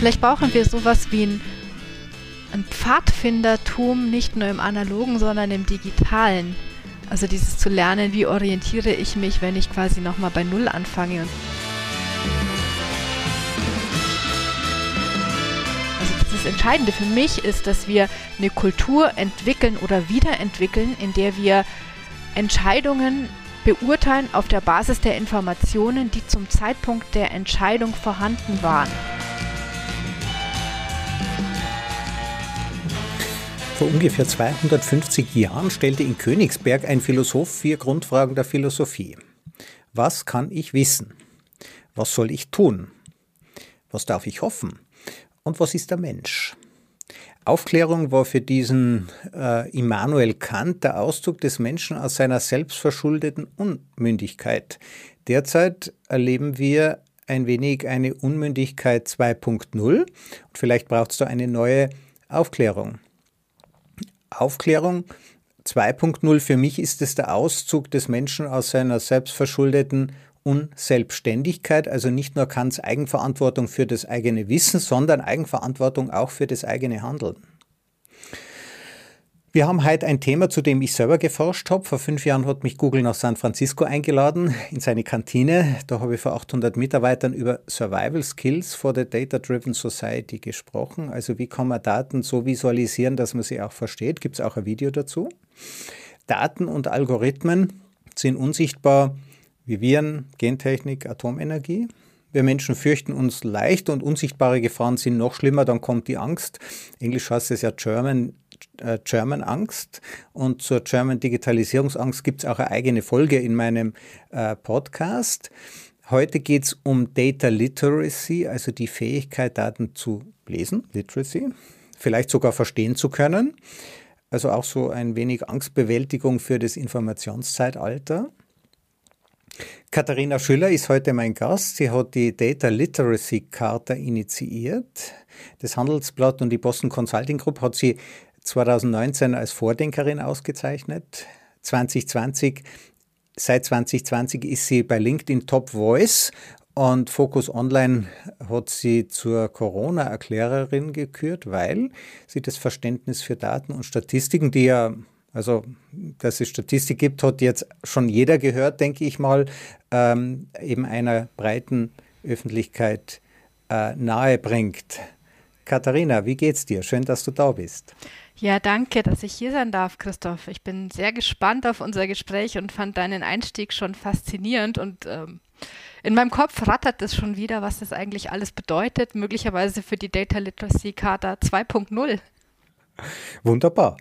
Vielleicht brauchen wir sowas wie ein, ein Pfadfindertum, nicht nur im analogen, sondern im digitalen. Also dieses zu lernen, wie orientiere ich mich, wenn ich quasi nochmal bei Null anfange. Also das Entscheidende für mich ist, dass wir eine Kultur entwickeln oder wiederentwickeln, in der wir Entscheidungen beurteilen auf der Basis der Informationen, die zum Zeitpunkt der Entscheidung vorhanden waren. Vor ungefähr 250 Jahren stellte in Königsberg ein Philosoph vier Grundfragen der Philosophie. Was kann ich wissen? Was soll ich tun? Was darf ich hoffen? Und was ist der Mensch? Aufklärung war für diesen äh, Immanuel Kant der Ausdruck des Menschen aus seiner selbstverschuldeten Unmündigkeit. Derzeit erleben wir ein wenig eine Unmündigkeit 2.0 und vielleicht braucht es da eine neue Aufklärung. Aufklärung 2.0 für mich ist es der Auszug des Menschen aus seiner selbstverschuldeten Unselbstständigkeit, also nicht nur Kants Eigenverantwortung für das eigene Wissen, sondern Eigenverantwortung auch für das eigene Handeln. Wir haben heute ein Thema, zu dem ich selber geforscht habe. Vor fünf Jahren hat mich Google nach San Francisco eingeladen, in seine Kantine. Da habe ich vor 800 Mitarbeitern über Survival Skills for the Data-Driven Society gesprochen. Also wie kann man Daten so visualisieren, dass man sie auch versteht. Gibt es auch ein Video dazu. Daten und Algorithmen sind unsichtbar wie Viren, Gentechnik, Atomenergie. Wir Menschen fürchten uns leicht und unsichtbare Gefahren sind noch schlimmer, dann kommt die Angst. Englisch heißt es ja German German Angst und zur German Digitalisierungsangst gibt es auch eine eigene Folge in meinem äh, Podcast. Heute geht es um Data Literacy, also die Fähigkeit, Daten zu lesen, Literacy, vielleicht sogar verstehen zu können. Also auch so ein wenig Angstbewältigung für das Informationszeitalter. Katharina Schüller ist heute mein Gast. Sie hat die Data Literacy Charta initiiert. Das Handelsblatt und die Boston Consulting Group hat sie 2019 als Vordenkerin ausgezeichnet. 2020, seit 2020 ist sie bei LinkedIn Top Voice und Focus Online hat sie zur Corona-Erklärerin gekürt, weil sie das Verständnis für Daten und Statistiken, die ja, also dass es Statistik gibt, hat jetzt schon jeder gehört, denke ich mal, ähm, eben einer breiten Öffentlichkeit äh, nahe bringt. Katharina, wie geht's dir? Schön, dass du da bist. Ja, danke, dass ich hier sein darf, Christoph. Ich bin sehr gespannt auf unser Gespräch und fand deinen Einstieg schon faszinierend und ähm, in meinem Kopf rattert es schon wieder, was das eigentlich alles bedeutet, möglicherweise für die Data Literacy Charta 2.0. Wunderbar.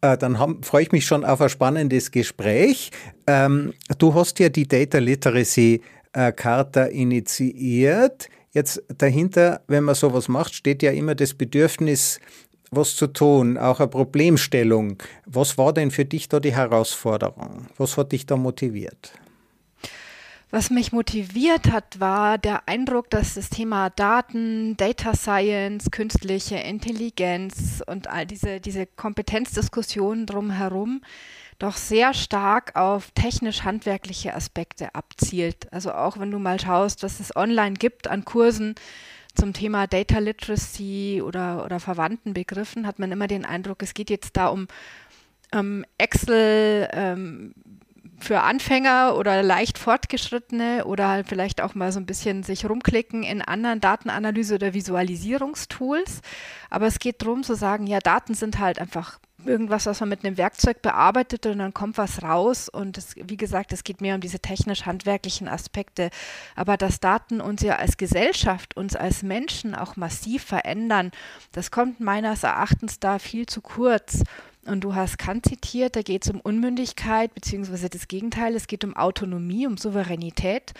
Äh, dann freue ich mich schon auf ein spannendes Gespräch. Ähm, du hast ja die Data Literacy äh, Charta initiiert. Jetzt dahinter, wenn man sowas macht, steht ja immer das Bedürfnis was zu tun, auch eine Problemstellung. Was war denn für dich da die Herausforderung? Was hat dich da motiviert? Was mich motiviert hat, war der Eindruck, dass das Thema Daten, Data Science, künstliche Intelligenz und all diese, diese Kompetenzdiskussionen drumherum doch sehr stark auf technisch-handwerkliche Aspekte abzielt. Also auch wenn du mal schaust, was es online gibt an Kursen, zum Thema Data Literacy oder, oder verwandten Begriffen hat man immer den Eindruck, es geht jetzt da um ähm, Excel ähm, für Anfänger oder leicht Fortgeschrittene oder halt vielleicht auch mal so ein bisschen sich rumklicken in anderen Datenanalyse- oder Visualisierungstools. Aber es geht darum zu sagen, ja, Daten sind halt einfach irgendwas, was man mit einem Werkzeug bearbeitet und dann kommt was raus. Und es, wie gesagt, es geht mehr um diese technisch-handwerklichen Aspekte. Aber dass Daten uns ja als Gesellschaft, uns als Menschen auch massiv verändern, das kommt meines Erachtens da viel zu kurz. Und du hast Kant zitiert, da geht es um Unmündigkeit, beziehungsweise das Gegenteil, es geht um Autonomie, um Souveränität.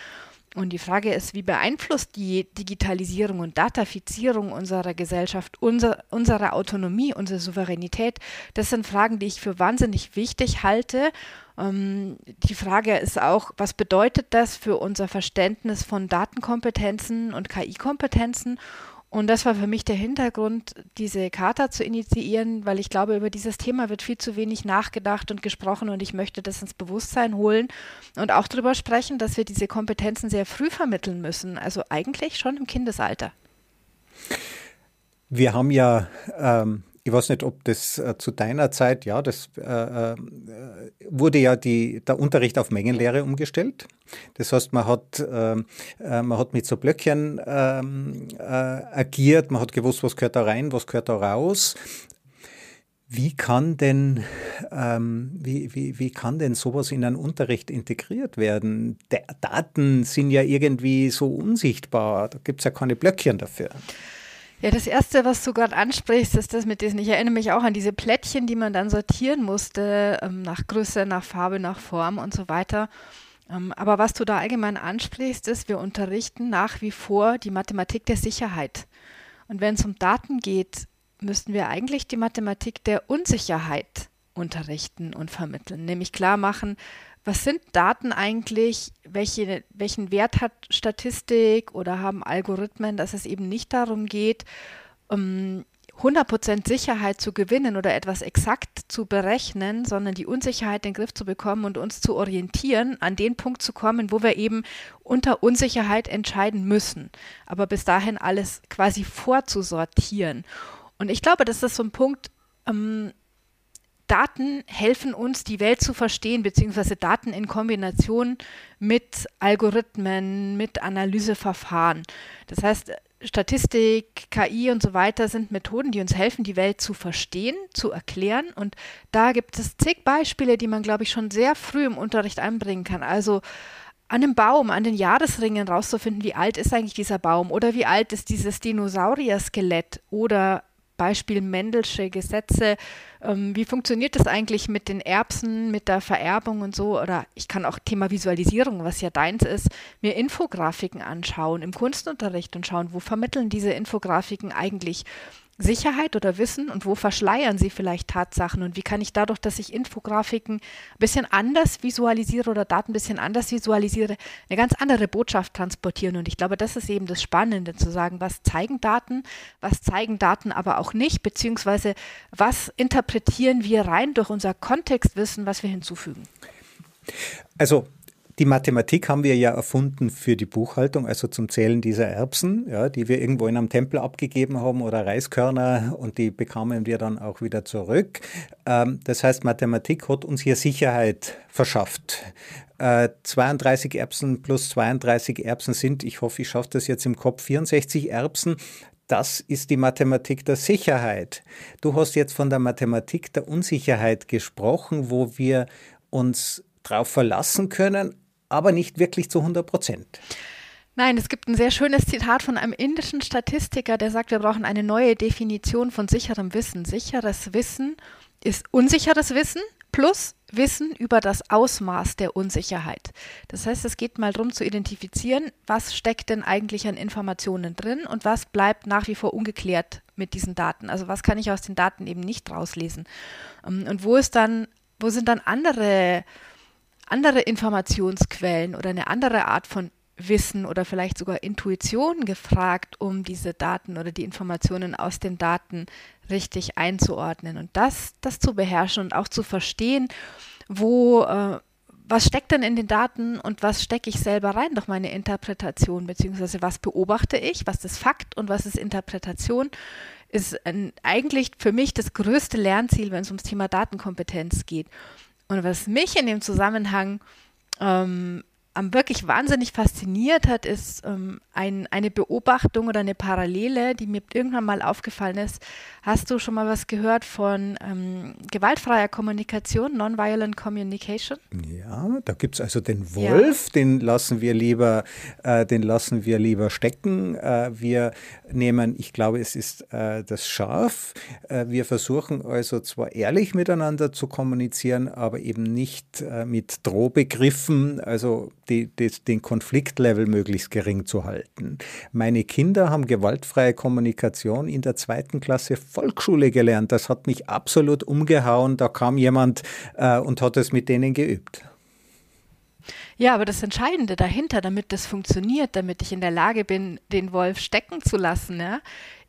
Und die Frage ist, wie beeinflusst die Digitalisierung und Datafizierung unserer Gesellschaft unser, unsere Autonomie, unsere Souveränität? Das sind Fragen, die ich für wahnsinnig wichtig halte. Ähm, die Frage ist auch, was bedeutet das für unser Verständnis von Datenkompetenzen und KI-Kompetenzen? Und das war für mich der Hintergrund, diese Charta zu initiieren, weil ich glaube, über dieses Thema wird viel zu wenig nachgedacht und gesprochen und ich möchte das ins Bewusstsein holen und auch darüber sprechen, dass wir diese Kompetenzen sehr früh vermitteln müssen, also eigentlich schon im Kindesalter. Wir haben ja ähm, ich weiß nicht, ob das äh, zu deiner Zeit, ja, das äh, äh, wurde ja die, der Unterricht auf Mengenlehre umgestellt. Das heißt, man hat, ähm, äh, man hat mit so Blöckchen ähm, äh, agiert, man hat gewusst, was gehört da rein, was gehört da raus. Wie kann denn, ähm, wie, wie, wie kann denn sowas in einen Unterricht integriert werden? Der Daten sind ja irgendwie so unsichtbar, da gibt es ja keine Blöckchen dafür. Ja, das Erste, was du gerade ansprichst, ist das mit diesen, ich erinnere mich auch an diese Plättchen, die man dann sortieren musste, ähm, nach Größe, nach Farbe, nach Form und so weiter. Ähm, aber was du da allgemein ansprichst, ist, wir unterrichten nach wie vor die Mathematik der Sicherheit. Und wenn es um Daten geht, müssten wir eigentlich die Mathematik der Unsicherheit unterrichten und vermitteln, nämlich klar machen, was sind Daten eigentlich? Welche, welchen Wert hat Statistik oder haben Algorithmen, dass es eben nicht darum geht, um 100% Sicherheit zu gewinnen oder etwas exakt zu berechnen, sondern die Unsicherheit in den Griff zu bekommen und uns zu orientieren, an den Punkt zu kommen, wo wir eben unter Unsicherheit entscheiden müssen. Aber bis dahin alles quasi vorzusortieren. Und ich glaube, das ist so ein Punkt, ähm, Daten helfen uns, die Welt zu verstehen, beziehungsweise Daten in Kombination mit Algorithmen, mit Analyseverfahren. Das heißt, Statistik, KI und so weiter sind Methoden, die uns helfen, die Welt zu verstehen, zu erklären. Und da gibt es zig Beispiele, die man, glaube ich, schon sehr früh im Unterricht anbringen kann. Also an einem Baum, an den Jahresringen rauszufinden, wie alt ist eigentlich dieser Baum oder wie alt ist dieses Dinosaurier-Skelett oder Beispiel Mendelsche Gesetze. Ähm, wie funktioniert das eigentlich mit den Erbsen, mit der Vererbung und so? Oder ich kann auch Thema Visualisierung, was ja deins ist, mir Infografiken anschauen im Kunstunterricht und schauen, wo vermitteln diese Infografiken eigentlich Sicherheit oder Wissen und wo verschleiern sie vielleicht Tatsachen und wie kann ich dadurch, dass ich Infografiken ein bisschen anders visualisiere oder Daten ein bisschen anders visualisiere, eine ganz andere Botschaft transportieren. Und ich glaube, das ist eben das Spannende, zu sagen, was zeigen Daten, was zeigen Daten aber auch nicht, beziehungsweise was interpretieren wir rein durch unser Kontextwissen, was wir hinzufügen. Also die Mathematik haben wir ja erfunden für die Buchhaltung, also zum Zählen dieser Erbsen, ja, die wir irgendwo in einem Tempel abgegeben haben oder Reiskörner und die bekamen wir dann auch wieder zurück. Ähm, das heißt, Mathematik hat uns hier Sicherheit verschafft. Äh, 32 Erbsen plus 32 Erbsen sind, ich hoffe, ich schaffe das jetzt im Kopf, 64 Erbsen. Das ist die Mathematik der Sicherheit. Du hast jetzt von der Mathematik der Unsicherheit gesprochen, wo wir uns darauf verlassen können, aber nicht wirklich zu 100 Prozent. Nein, es gibt ein sehr schönes Zitat von einem indischen Statistiker, der sagt, wir brauchen eine neue Definition von sicherem Wissen. Sicheres Wissen ist unsicheres Wissen plus Wissen über das Ausmaß der Unsicherheit. Das heißt, es geht mal darum zu identifizieren, was steckt denn eigentlich an Informationen drin und was bleibt nach wie vor ungeklärt mit diesen Daten. Also was kann ich aus den Daten eben nicht rauslesen. Ähm, und wo ist dann, wo sind dann andere andere Informationsquellen oder eine andere Art von Wissen oder vielleicht sogar Intuition gefragt, um diese Daten oder die Informationen aus den Daten richtig einzuordnen und das, das zu beherrschen und auch zu verstehen, wo, äh, was steckt denn in den Daten und was stecke ich selber rein durch meine Interpretation, beziehungsweise was beobachte ich, was ist Fakt und was ist Interpretation, ist ein, eigentlich für mich das größte Lernziel, wenn es ums Thema Datenkompetenz geht. Und was mich in dem Zusammenhang ähm, am wirklich wahnsinnig fasziniert hat, ist ähm, ein, eine Beobachtung oder eine Parallele, die mir irgendwann mal aufgefallen ist. Hast du schon mal was gehört von ähm, gewaltfreier Kommunikation, Nonviolent Communication? Ja, da gibt es also den Wolf, ja. den lassen wir lieber, äh, den lassen wir lieber stecken. Äh, wir nehmen, ich glaube, es ist äh, das Schaf. Äh, wir versuchen also zwar ehrlich miteinander zu kommunizieren, aber eben nicht äh, mit Drohbegriffen. Also die, die, den Konfliktlevel möglichst gering zu halten. Meine Kinder haben gewaltfreie Kommunikation in der zweiten Klasse Volksschule gelernt. Das hat mich absolut umgehauen. Da kam jemand äh, und hat es mit denen geübt. Ja, aber das Entscheidende dahinter, damit das funktioniert, damit ich in der Lage bin, den Wolf stecken zu lassen, ja,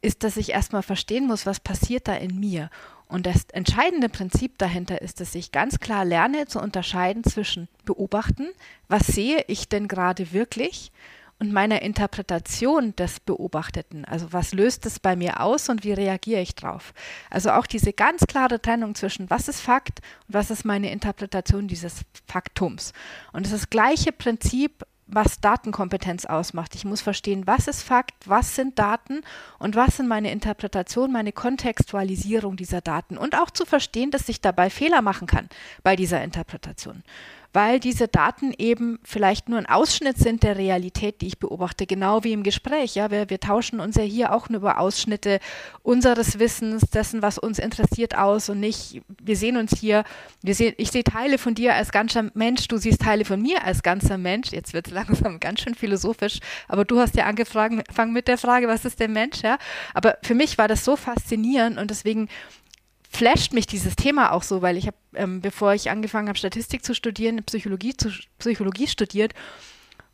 ist, dass ich erstmal verstehen muss, was passiert da in mir. Und das entscheidende Prinzip dahinter ist, dass ich ganz klar lerne zu unterscheiden zwischen beobachten, was sehe ich denn gerade wirklich und meiner Interpretation des Beobachteten. Also was löst es bei mir aus und wie reagiere ich drauf? Also auch diese ganz klare Trennung zwischen was ist Fakt und was ist meine Interpretation dieses Faktums. Und das ist das gleiche Prinzip was Datenkompetenz ausmacht. Ich muss verstehen, was ist Fakt, was sind Daten und was sind meine Interpretation, meine Kontextualisierung dieser Daten und auch zu verstehen, dass ich dabei Fehler machen kann bei dieser Interpretation weil diese Daten eben vielleicht nur ein Ausschnitt sind der Realität, die ich beobachte, genau wie im Gespräch. Ja, wir, wir tauschen uns ja hier auch nur über Ausschnitte unseres Wissens, dessen, was uns interessiert, aus und nicht, wir sehen uns hier, wir sehen, ich sehe Teile von dir als ganzer Mensch, du siehst Teile von mir als ganzer Mensch. Jetzt wird es langsam ganz schön philosophisch, aber du hast ja angefangen mit der Frage, was ist der Mensch? Ja? Aber für mich war das so faszinierend und deswegen flasht mich dieses Thema auch so, weil ich habe, ähm, bevor ich angefangen habe, Statistik zu studieren, Psychologie, zu, Psychologie studiert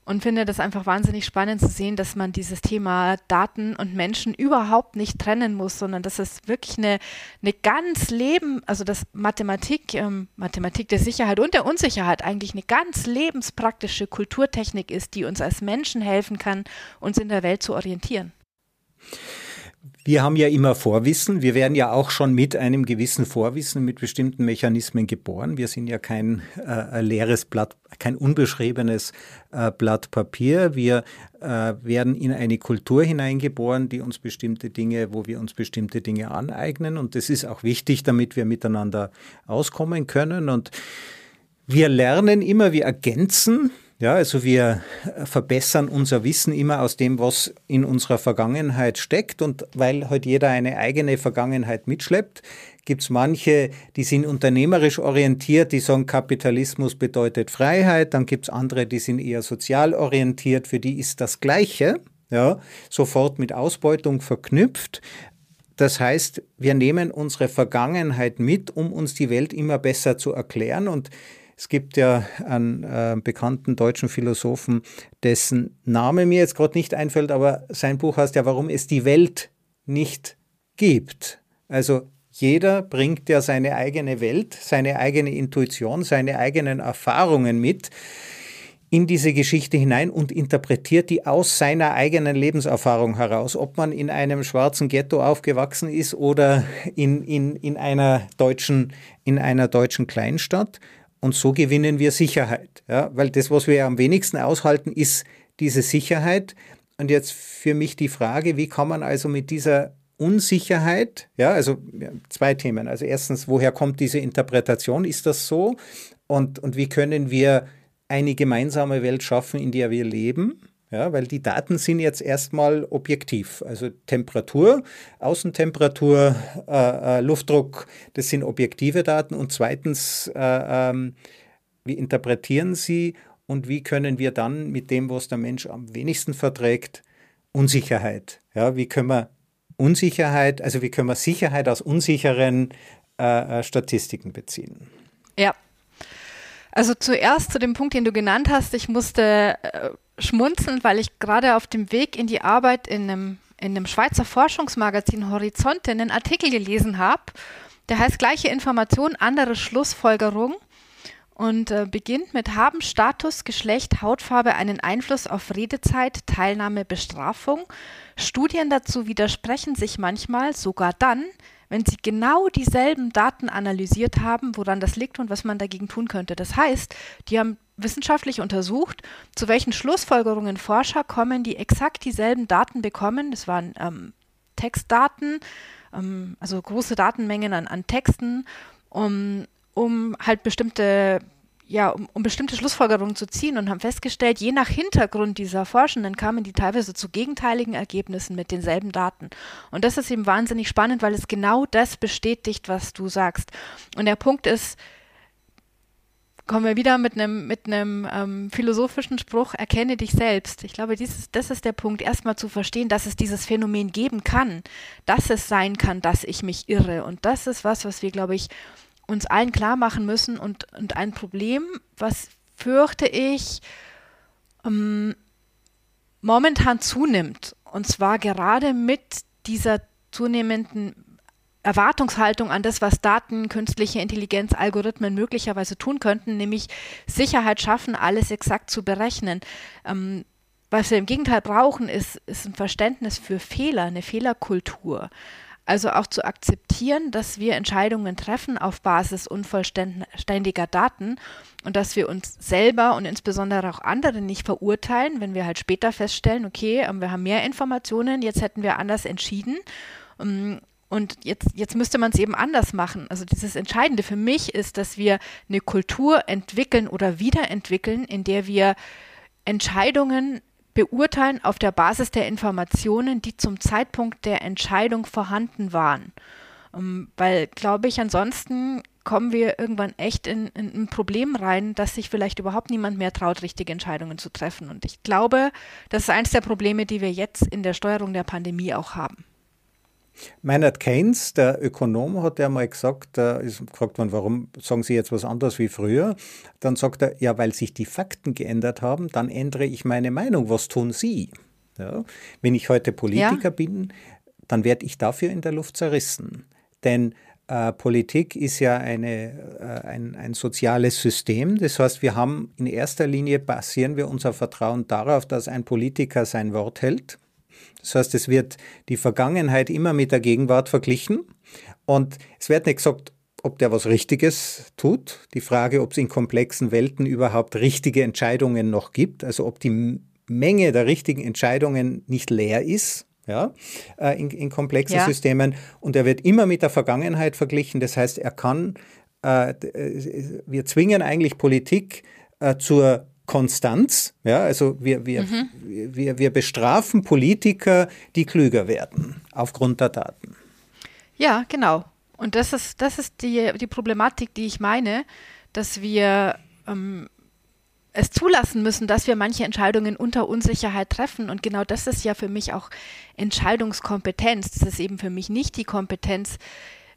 und finde das einfach wahnsinnig spannend zu sehen, dass man dieses Thema Daten und Menschen überhaupt nicht trennen muss, sondern dass es wirklich eine, eine ganz Leben, also dass Mathematik, ähm, Mathematik der Sicherheit und der Unsicherheit eigentlich eine ganz lebenspraktische Kulturtechnik ist, die uns als Menschen helfen kann, uns in der Welt zu orientieren. Wir haben ja immer Vorwissen. Wir werden ja auch schon mit einem gewissen Vorwissen, mit bestimmten Mechanismen geboren. Wir sind ja kein äh, leeres Blatt, kein unbeschriebenes äh, Blatt Papier. Wir äh, werden in eine Kultur hineingeboren, die uns bestimmte Dinge, wo wir uns bestimmte Dinge aneignen. Und das ist auch wichtig, damit wir miteinander auskommen können. Und wir lernen immer, wir ergänzen ja, also wir verbessern unser Wissen immer aus dem, was in unserer Vergangenheit steckt. Und weil heute halt jeder eine eigene Vergangenheit mitschleppt, gibt es manche, die sind unternehmerisch orientiert, die sagen, Kapitalismus bedeutet Freiheit. Dann gibt es andere, die sind eher sozial orientiert, für die ist das Gleiche. Ja, sofort mit Ausbeutung verknüpft. Das heißt, wir nehmen unsere Vergangenheit mit, um uns die Welt immer besser zu erklären. Und es gibt ja einen äh, bekannten deutschen Philosophen, dessen Name mir jetzt gerade nicht einfällt, aber sein Buch heißt ja, warum es die Welt nicht gibt. Also jeder bringt ja seine eigene Welt, seine eigene Intuition, seine eigenen Erfahrungen mit in diese Geschichte hinein und interpretiert die aus seiner eigenen Lebenserfahrung heraus. Ob man in einem schwarzen Ghetto aufgewachsen ist oder in, in, in, einer, deutschen, in einer deutschen Kleinstadt. Und so gewinnen wir Sicherheit. Ja? Weil das, was wir am wenigsten aushalten, ist diese Sicherheit. Und jetzt für mich die Frage, wie kann man also mit dieser Unsicherheit, ja, also zwei Themen. Also erstens, woher kommt diese Interpretation? Ist das so? Und, und wie können wir eine gemeinsame Welt schaffen, in der wir leben? Ja, weil die Daten sind jetzt erstmal objektiv. Also Temperatur, Außentemperatur, äh, äh, Luftdruck, das sind objektive Daten. Und zweitens, äh, ähm, wie interpretieren sie und wie können wir dann mit dem, was der Mensch am wenigsten verträgt, Unsicherheit, ja, wie können wir Unsicherheit, also wie können wir Sicherheit aus unsicheren äh, äh, Statistiken beziehen? Ja, also zuerst zu dem Punkt, den du genannt hast. Ich musste äh, schmunzeln, weil ich gerade auf dem Weg in die Arbeit in einem, in einem Schweizer Forschungsmagazin Horizonte einen Artikel gelesen habe. Der heißt gleiche Information, andere Schlussfolgerung und äh, beginnt mit haben Status, Geschlecht, Hautfarbe einen Einfluss auf Redezeit, Teilnahme, Bestrafung. Studien dazu widersprechen sich manchmal, sogar dann, wenn sie genau dieselben Daten analysiert haben, woran das liegt und was man dagegen tun könnte. Das heißt, die haben wissenschaftlich untersucht, zu welchen Schlussfolgerungen Forscher kommen, die exakt dieselben Daten bekommen. Das waren ähm, Textdaten, ähm, also große Datenmengen an, an Texten, um, um halt bestimmte ja, um, um, bestimmte Schlussfolgerungen zu ziehen und haben festgestellt, je nach Hintergrund dieser Forschenden kamen die teilweise zu gegenteiligen Ergebnissen mit denselben Daten. Und das ist eben wahnsinnig spannend, weil es genau das bestätigt, was du sagst. Und der Punkt ist, kommen wir wieder mit einem mit ähm, philosophischen Spruch, erkenne dich selbst. Ich glaube, dieses, das ist der Punkt, erstmal zu verstehen, dass es dieses Phänomen geben kann, dass es sein kann, dass ich mich irre. Und das ist was, was wir, glaube ich, uns allen klar machen müssen und, und ein Problem, was fürchte ich ähm, momentan zunimmt. Und zwar gerade mit dieser zunehmenden Erwartungshaltung an das, was Daten, künstliche Intelligenz, Algorithmen möglicherweise tun könnten, nämlich Sicherheit schaffen, alles exakt zu berechnen. Ähm, was wir im Gegenteil brauchen, ist, ist ein Verständnis für Fehler, eine Fehlerkultur. Also auch zu akzeptieren, dass wir Entscheidungen treffen auf Basis unvollständiger Daten und dass wir uns selber und insbesondere auch andere nicht verurteilen, wenn wir halt später feststellen, okay, ähm, wir haben mehr Informationen, jetzt hätten wir anders entschieden. Ähm, und jetzt, jetzt müsste man es eben anders machen. Also dieses Entscheidende für mich ist, dass wir eine Kultur entwickeln oder wiederentwickeln, in der wir Entscheidungen beurteilen auf der Basis der Informationen, die zum Zeitpunkt der Entscheidung vorhanden waren. Ähm, weil, glaube ich, ansonsten kommen wir irgendwann echt in, in, ein Problem rein, dass sich vielleicht überhaupt niemand mehr traut, richtige Entscheidungen zu treffen. Und ich glaube, das ist eines der Probleme, die wir jetzt in der Steuerung der Pandemie auch haben. Maynard Keynes, der Ökonom, hat ja mal gesagt, da ist gefragt worden, warum sagen Sie jetzt was anderes wie früher? Dann sagt er, ja, weil sich die Fakten geändert haben, dann ändere ich meine Meinung. Was tun Sie? Ja, wenn ich heute Politiker ja. bin, dann werde ich dafür in der Luft zerrissen. Denn äh, Politik ist ja eine, äh, ein, ein soziales System. Das heißt, wir haben in erster Linie basieren wir unser Vertrauen darauf, dass ein Politiker sein Wort hält. Das heißt, es wird die Vergangenheit immer mit der Gegenwart verglichen und es wird nicht gesagt, ob der was Richtiges tut. Die Frage, ob es in komplexen Welten überhaupt richtige Entscheidungen noch gibt, also ob die Menge der richtigen Entscheidungen nicht leer ist, ja, äh, in, in komplexen ja. Systemen. Und er wird immer mit der Vergangenheit verglichen. Das heißt, er kann, äh, äh wir zwingen eigentlich Politik äh, zur Konstanz. Ja, also wir, wir, mhm. wir, wir bestrafen Politiker, die klüger werden aufgrund der Daten. Ja, genau. Und das ist, das ist die, die Problematik, die ich meine, dass wir ähm, es zulassen müssen, dass wir manche Entscheidungen unter Unsicherheit treffen. Und genau das ist ja für mich auch Entscheidungskompetenz. Das ist eben für mich nicht die Kompetenz,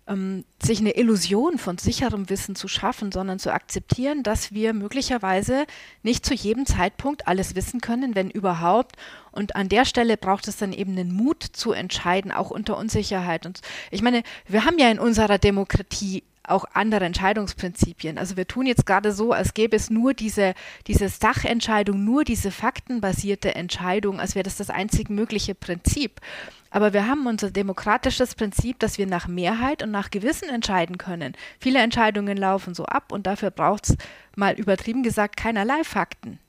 ähm, sich eine Illusion von sicherem Wissen zu schaffen, sondern zu akzeptieren, dass wir möglicherweise nicht zu jedem Zeitpunkt alles wissen können, wenn überhaupt. Und an der Stelle braucht es dann eben den Mut zu entscheiden, auch unter Unsicherheit. Und ich meine, wir haben ja in unserer Demokratie auch andere Entscheidungsprinzipien. Also wir tun jetzt gerade so, als gäbe es nur diese, diese Sachentscheidung, nur diese faktenbasierte Entscheidung, als wäre das das einzig mögliche Prinzip. Aber wir haben unser demokratisches Prinzip, dass wir nach Mehrheit und nach Gewissen entscheiden können. Viele Entscheidungen laufen so ab und dafür braucht es mal übertrieben gesagt keinerlei Fakten.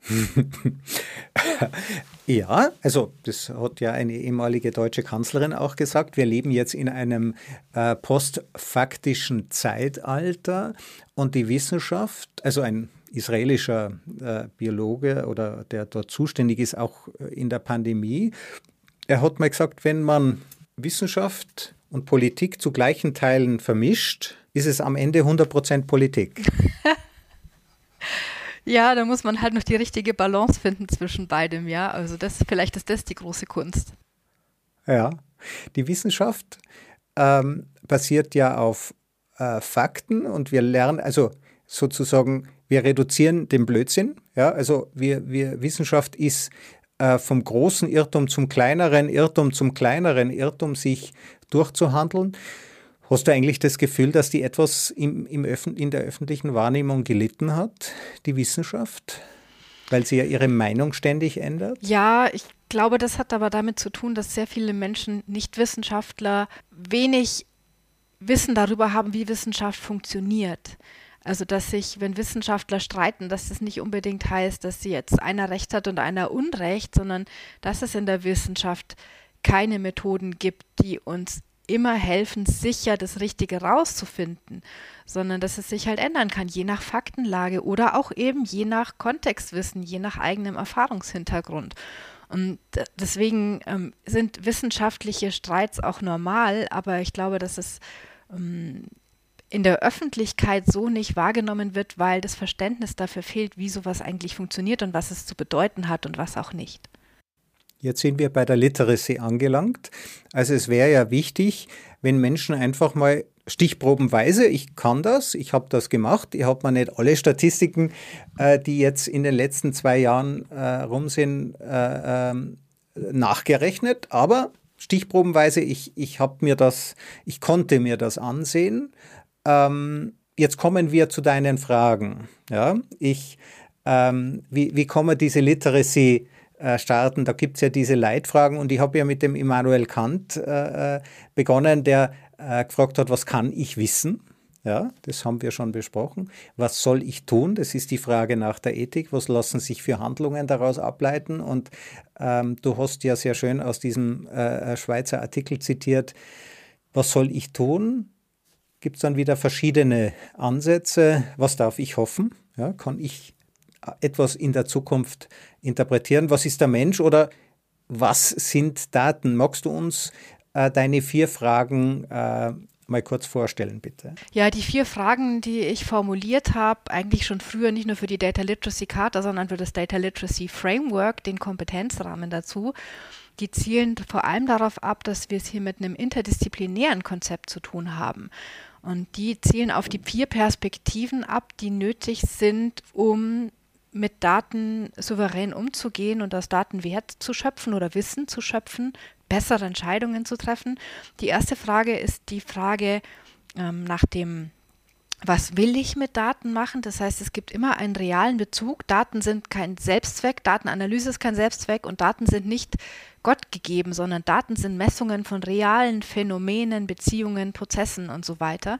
ja, also das hat ja eine ehemalige deutsche Kanzlerin auch gesagt. Wir leben jetzt in einem äh, postfaktischen Zeitalter und die Wissenschaft, also ein israelischer äh, Biologe oder der dort zuständig ist, auch in der Pandemie, er hat mal gesagt, wenn man Wissenschaft und Politik zu gleichen Teilen vermischt, ist es am Ende 100% Politik. ja, da muss man halt noch die richtige Balance finden zwischen beidem, ja. Also das, vielleicht ist das die große Kunst. Ja, die Wissenschaft ähm, basiert ja auf äh, Fakten und wir lernen, also sozusagen, wir reduzieren den Blödsinn. Ja, also wir, wir Wissenschaft ist äh, vom großen Irrtum zum kleineren Irrtum zum kleineren Irrtum sich durchzuhandeln. Hast du eigentlich das Gefühl, dass die etwas im, im in der öffentlichen Wahrnehmung gelitten hat, die Wissenschaft? Weil sie ja ihre Meinung ständig ändert? Ja, ich glaube, das hat aber damit zu tun, dass sehr viele Menschen, Nicht-Wissenschaftler, wenig Wissen darüber haben, wie Wissenschaft funktioniert. Also, dass sich, wenn Wissenschaftler streiten, dass das nicht unbedingt heißt, dass sie jetzt einer Recht hat und einer Unrecht, sondern dass es in der Wissenschaft keine Methoden gibt, die uns immer helfen, sicher das Richtige rauszufinden, sondern dass es sich halt ändern kann, je nach Faktenlage oder auch eben je nach Kontextwissen, je nach eigenem Erfahrungshintergrund. Und deswegen ähm, sind wissenschaftliche Streits auch normal, aber ich glaube, dass es ähm, in der Öffentlichkeit so nicht wahrgenommen wird, weil das Verständnis dafür fehlt, wie sowas eigentlich funktioniert und was es zu bedeuten hat und was auch nicht. Jetzt sind wir bei der Literacy angelangt. Also es wäre ja wichtig, wenn Menschen einfach mal stichprobenweise, ich kann das, ich habe das gemacht, ich habe mir nicht alle Statistiken, äh, die jetzt in den letzten zwei Jahren äh, rum sind, äh, ähm, nachgerechnet, aber stichprobenweise, ich, ich habe mir das, ich konnte mir das ansehen ähm, jetzt kommen wir zu deinen Fragen. Ja, ich ähm, wie, wie kann man diese Literacy äh, starten? Da gibt es ja diese Leitfragen und ich habe ja mit dem Immanuel Kant äh, äh begonnen, der äh, gefragt hat, was kann ich wissen? Ja, das haben wir schon besprochen. Was soll ich tun? Das ist die Frage nach der Ethik. Was lassen sich für Handlungen daraus ableiten? Und ähm, du hast ja sehr schön aus diesem äh, Schweizer Artikel zitiert, was soll ich tun? Gibt es dann wieder verschiedene Ansätze. Was darf ich hoffen? Ja, kann ich etwas in der Zukunft interpretieren? Was ist der Mensch oder was sind Daten? Magst du uns äh, deine vier Fragen äh, mal kurz vorstellen, bitte? Ja, die vier Fragen, die ich formuliert habe, eigentlich schon früher nicht nur für die Data Literacy Charta, sondern für das Data Literacy Framework, den Kompetenzrahmen dazu, die zielen vor allem darauf ab, dass wir es hier mit einem interdisziplinären Konzept zu tun haben. Und die zielen auf die vier Perspektiven ab, die nötig sind, um mit Daten souverän umzugehen und aus Daten Wert zu schöpfen oder Wissen zu schöpfen, bessere Entscheidungen zu treffen. Die erste Frage ist die Frage ähm, nach dem, was will ich mit Daten machen? Das heißt, es gibt immer einen realen Bezug. Daten sind kein Selbstzweck, Datenanalyse ist kein Selbstzweck und Daten sind nicht Gott gegeben, sondern Daten sind Messungen von realen Phänomenen, Beziehungen, Prozessen und so weiter.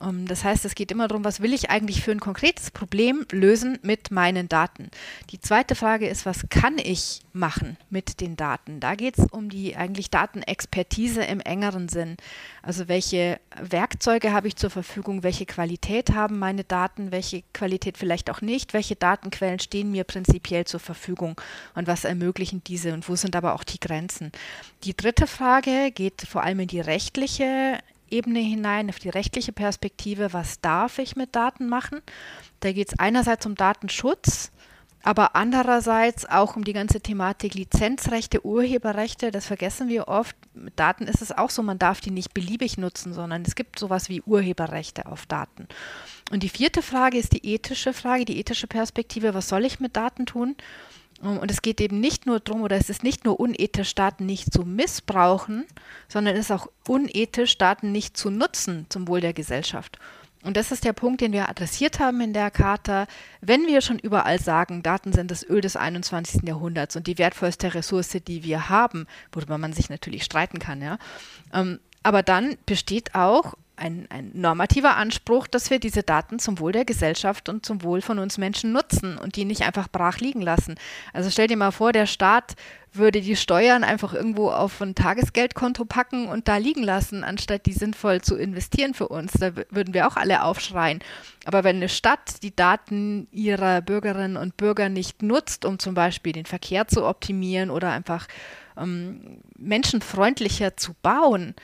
Um, ähm, das heißt, es geht immer darum, was will ich eigentlich für ein konkretes Problem lösen mit meinen Daten. Die zweite Frage ist, was kann ich machen mit den Daten? Da geht es um die eigentlich Datenexpertise im engeren Sinn. Also welche Werkzeuge habe ich zur Verfügung, welche Qualität haben meine Daten, welche Qualität vielleicht auch nicht, welche Datenquellen stehen mir prinzipiell zur Verfügung und was ermöglichen diese und wo sind aber auch die Grenzen. Die dritte Frage geht vor allem in die rechtliche Ebene hinein, auf die rechtliche Perspektive, was darf ich mit Daten machen. Da geht es einerseits um Datenschutz, aber andererseits auch um die ganze Thematik Lizenzrechte, Urheberrechte. Das vergessen wir oft. Mit Daten ist es auch so, man darf die nicht beliebig nutzen, sondern es gibt sowas wie Urheberrechte auf Daten. Und die vierte Frage ist die ethische Frage, die ethische Perspektive. Was soll ich mit Daten tun? Ähm, und es geht eben nicht nur darum, oder es ist nicht nur unethisch, Daten nicht zu missbrauchen, sondern es ist auch unethisch, Daten nicht zu nutzen zum Wohl der Gesellschaft. Und das ist der Punkt, den wir adressiert haben in der Charta. Wenn wir schon überall sagen, Daten sind das Öl des 21. Jahrhunderts und die wertvollste Ressource, die wir haben, worüber man sich natürlich streiten kann, ja. Ähm, aber dann besteht auch ein, ein, normativer Anspruch, dass wir diese Daten zum Wohl der Gesellschaft und zum Wohl von uns Menschen nutzen und die nicht einfach brach liegen lassen. Also stell dir mal vor, der Staat würde die Steuern einfach irgendwo auf ein Tagesgeldkonto packen und da liegen lassen, anstatt die sinnvoll zu investieren für uns. Da würden wir auch alle aufschreien. Aber wenn eine Stadt die Daten ihrer Bürgerinnen und Bürger nicht nutzt, um zum Beispiel den Verkehr zu optimieren oder einfach ähm, menschenfreundlicher zu bauen,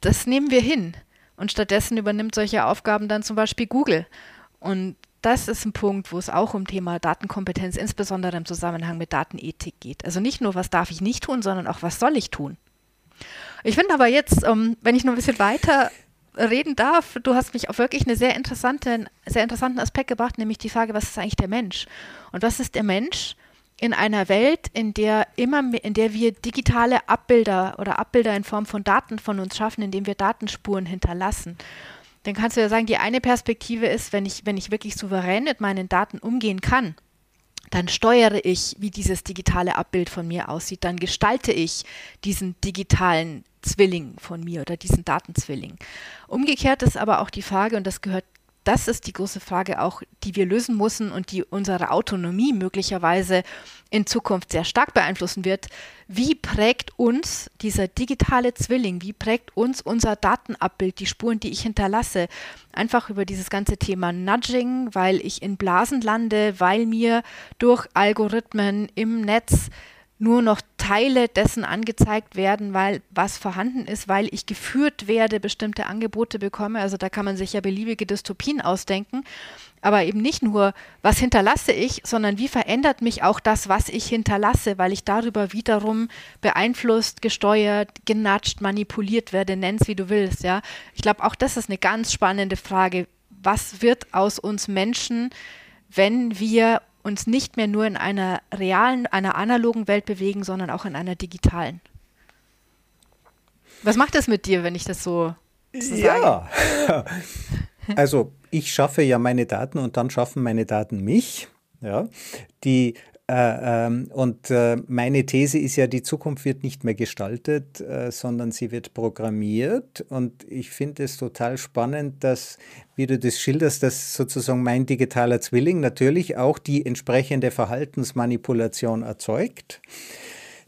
das nehmen wir hin. Und stattdessen übernimmt solche Aufgaben dann zum Beispiel Google. Und das ist ein Punkt, wo es auch um Thema Datenkompetenz, insbesondere im Zusammenhang mit Datenethik geht. Also nicht nur, was darf ich nicht tun, sondern auch, was soll ich tun. Ich finde aber jetzt, um, ähm, wenn ich noch ein bisschen weiter reden darf, du hast mich auf wirklich einen sehr interessanten, sehr interessanten Aspekt gebracht, nämlich die Frage, was ist eigentlich der Mensch? Und was ist der Mensch? In einer Welt, in der immer in der wir digitale Abbilder oder Abbilder in Form von Daten von uns schaffen, indem wir Datenspuren hinterlassen. Dann kannst du ja sagen, die eine Perspektive ist, wenn ich, wenn ich wirklich souverän mit meinen Daten umgehen kann, dann steuere ich, wie dieses digitale Abbild von mir aussieht, dann gestalte ich diesen digitalen Zwilling von mir oder diesen Datenzwilling. Umgekehrt ist aber auch die Frage, und das gehört das ist die große Frage auch, die wir lösen müssen und die unsere Autonomie möglicherweise in Zukunft sehr stark beeinflussen wird. Wie prägt uns dieser digitale Zwilling, wie prägt uns unser Datenabbild, die Spuren, die ich hinterlasse? Einfach über dieses ganze Thema Nudging, weil ich in Blasen lande, weil mir durch Algorithmen im Netz nur noch Teile dessen angezeigt werden, weil was vorhanden ist, weil ich geführt werde, bestimmte Angebote bekomme. Also da kann man sich ja beliebige Dystopien ausdenken. Aber eben nicht nur, was hinterlasse ich, sondern wie verändert mich auch das, was ich hinterlasse, weil ich darüber wiederum beeinflusst, gesteuert, genatscht, manipuliert werde, nenn's wie du willst, ja. Ich glaube, auch das ist eine ganz spannende Frage. Was wird aus uns Menschen, wenn wir uns nicht mehr nur in einer realen, einer analogen Welt bewegen, sondern auch in einer digitalen. Was macht das mit dir, wenn ich das so, so ja. Also ich schaffe ja meine Daten und dann schaffen meine Daten mich. Ja, die und äh, meine These ist ja, die Zukunft wird nicht mehr gestaltet, äh, sondern sie wird programmiert. Und ich finde es total spannend, dass, wie du das schilderst, dass sozusagen mein digitaler Zwilling natürlich auch die entsprechende Verhaltensmanipulation erzeugt.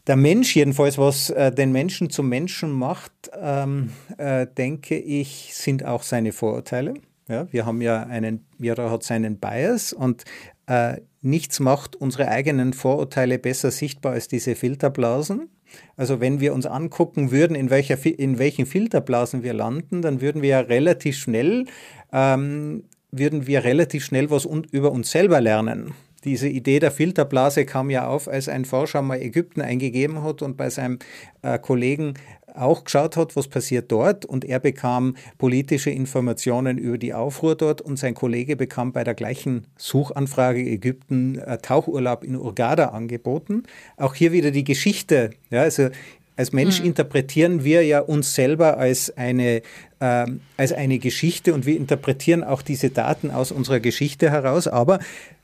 Der Mensch, jedenfalls, was äh, den Menschen zum Menschen macht, ähm, äh, denke ich, sind auch seine Vorurteile. Ja, wir haben ja einen, jeder hat seinen Bias und äh, nichts macht unsere eigenen Vorurteile besser sichtbar als diese Filterblasen. Also wenn wir uns angucken würden, in, welcher, in welchen Filterblasen wir landen, dann würden wir ja relativ schnell, ähm, würden wir relativ schnell was un über uns selber lernen. Diese Idee der Filterblase kam ja auf, als ein Forscher mal Ägypten eingegeben hat und bei seinem äh, Kollegen auch geschaut hat, was passiert dort und er bekam politische Informationen über die Aufruhr dort und sein Kollege bekam bei der gleichen Suchanfrage Ägypten äh, Tauchurlaub in Urgada angeboten. Auch hier wieder die Geschichte, ja, also als Mensch mhm. interpretieren wir ja uns selber als eine, äh, als eine Geschichte und wir interpretieren auch diese Daten aus unserer Geschichte heraus, aber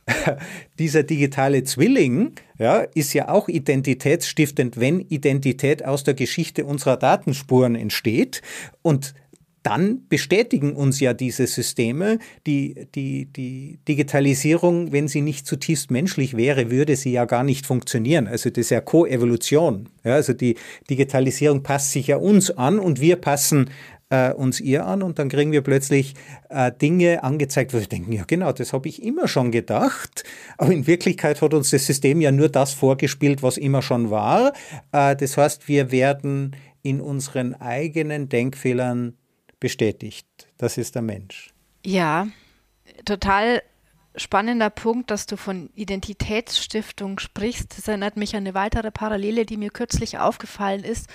dieser digitale Zwilling ja, ist ja auch identitätsstiftend, wenn Identität aus der Geschichte unserer Datenspuren entsteht. Und dann bestätigen uns ja diese Systeme, die, die, die Digitalisierung, wenn sie nicht zutiefst menschlich wäre, würde sie ja gar nicht funktionieren. Also das ist ja Koevolution. Ja, also die Digitalisierung passt sich ja uns an und wir passen äh, uns ihr an und dann kriegen wir plötzlich äh, Dinge angezeigt, wo wir denken, ja genau, das habe ich immer schon gedacht, aber in Wirklichkeit hat uns das System ja nur das vorgespielt, was immer schon war. Äh, das heißt, wir werden in unseren eigenen Denkfehlern bestätigt. Das ist der Mensch. Ja, total spannender Punkt, dass du von Identitätsstiftung sprichst. Das erinnert mich an eine weitere Parallele, die mir kürzlich aufgefallen ist.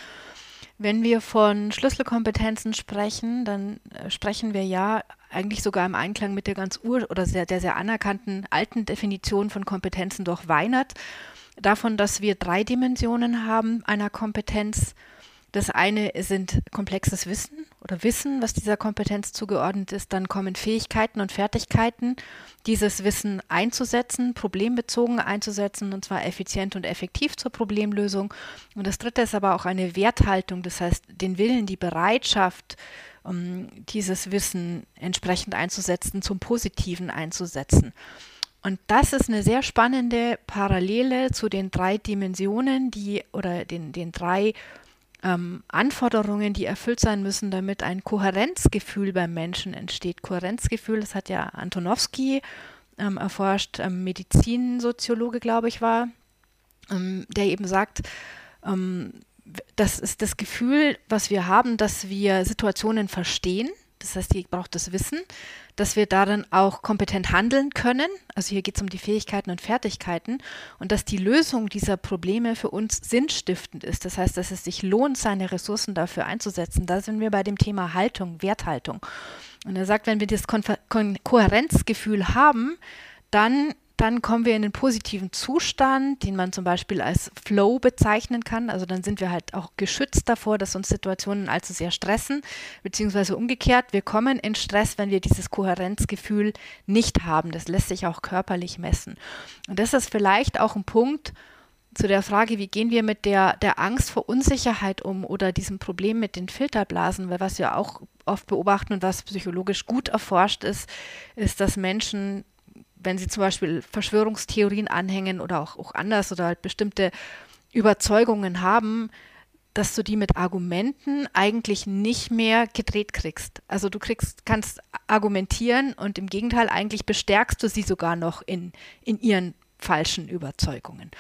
Wenn wir von Schlüsselkompetenzen sprechen, dann äh, sprechen wir ja eigentlich sogar im Einklang mit der ganz ur- oder sehr, der sehr anerkannten alten Definition von Kompetenzen durch Weinert, davon, dass wir drei Dimensionen haben einer Kompetenz das eine sind komplexes Wissen oder Wissen, was dieser Kompetenz zugeordnet ist. Dann kommen Fähigkeiten und Fertigkeiten, dieses Wissen einzusetzen, problembezogen einzusetzen und zwar effizient und effektiv zur Problemlösung. Und das dritte ist aber auch eine Werthaltung, das heißt den Willen, die Bereitschaft, um dieses Wissen entsprechend einzusetzen, zum Positiven einzusetzen. Und das ist eine sehr spannende Parallele zu den drei Dimensionen, die oder den, den drei ähm, Anforderungen, die erfüllt sein müssen, damit ein Kohärenzgefühl beim Menschen entsteht. Kohärenzgefühl, das hat ja Antonowski ähm, erforscht, ähm, Medizinsoziologe, glaube ich, war, ähm, der eben sagt, ähm, das ist das Gefühl, was wir haben, dass wir Situationen verstehen. Das heißt, hier braucht das Wissen dass wir darin auch kompetent handeln können. Also hier geht es um die Fähigkeiten und Fertigkeiten und dass die Lösung dieser Probleme für uns sinnstiftend ist. Das heißt, dass es sich lohnt, seine Ressourcen dafür einzusetzen. Da sind wir bei dem Thema Haltung, Werthaltung. Und er sagt, wenn wir das Kon Kon Kohärenzgefühl haben, dann dann kommen wir in einen positiven Zustand, den man zum Beispiel als Flow bezeichnen kann. Also dann sind wir halt auch geschützt davor, dass uns Situationen allzu sehr stressen, beziehungsweise umgekehrt, wir kommen in Stress, wenn wir dieses Kohärenzgefühl nicht haben. Das lässt sich auch körperlich messen. Und das ist vielleicht auch ein Punkt, zu der Frage, wie gehen wir mit der, der Angst vor Unsicherheit um oder diesem Problem mit den Filterblasen, weil was wir auch oft beobachten und was psychologisch gut erforscht ist, ist, dass Menschen wenn sie zum Beispiel Verschwörungstheorien anhängen oder auch, auch anders oder halt bestimmte Überzeugungen haben, dass du die mit Argumenten eigentlich nicht mehr gedreht kriegst. Also du kriegst, kannst argumentieren und im Gegenteil eigentlich bestärkst du sie sogar noch in, in ihren falschen Überzeugungen.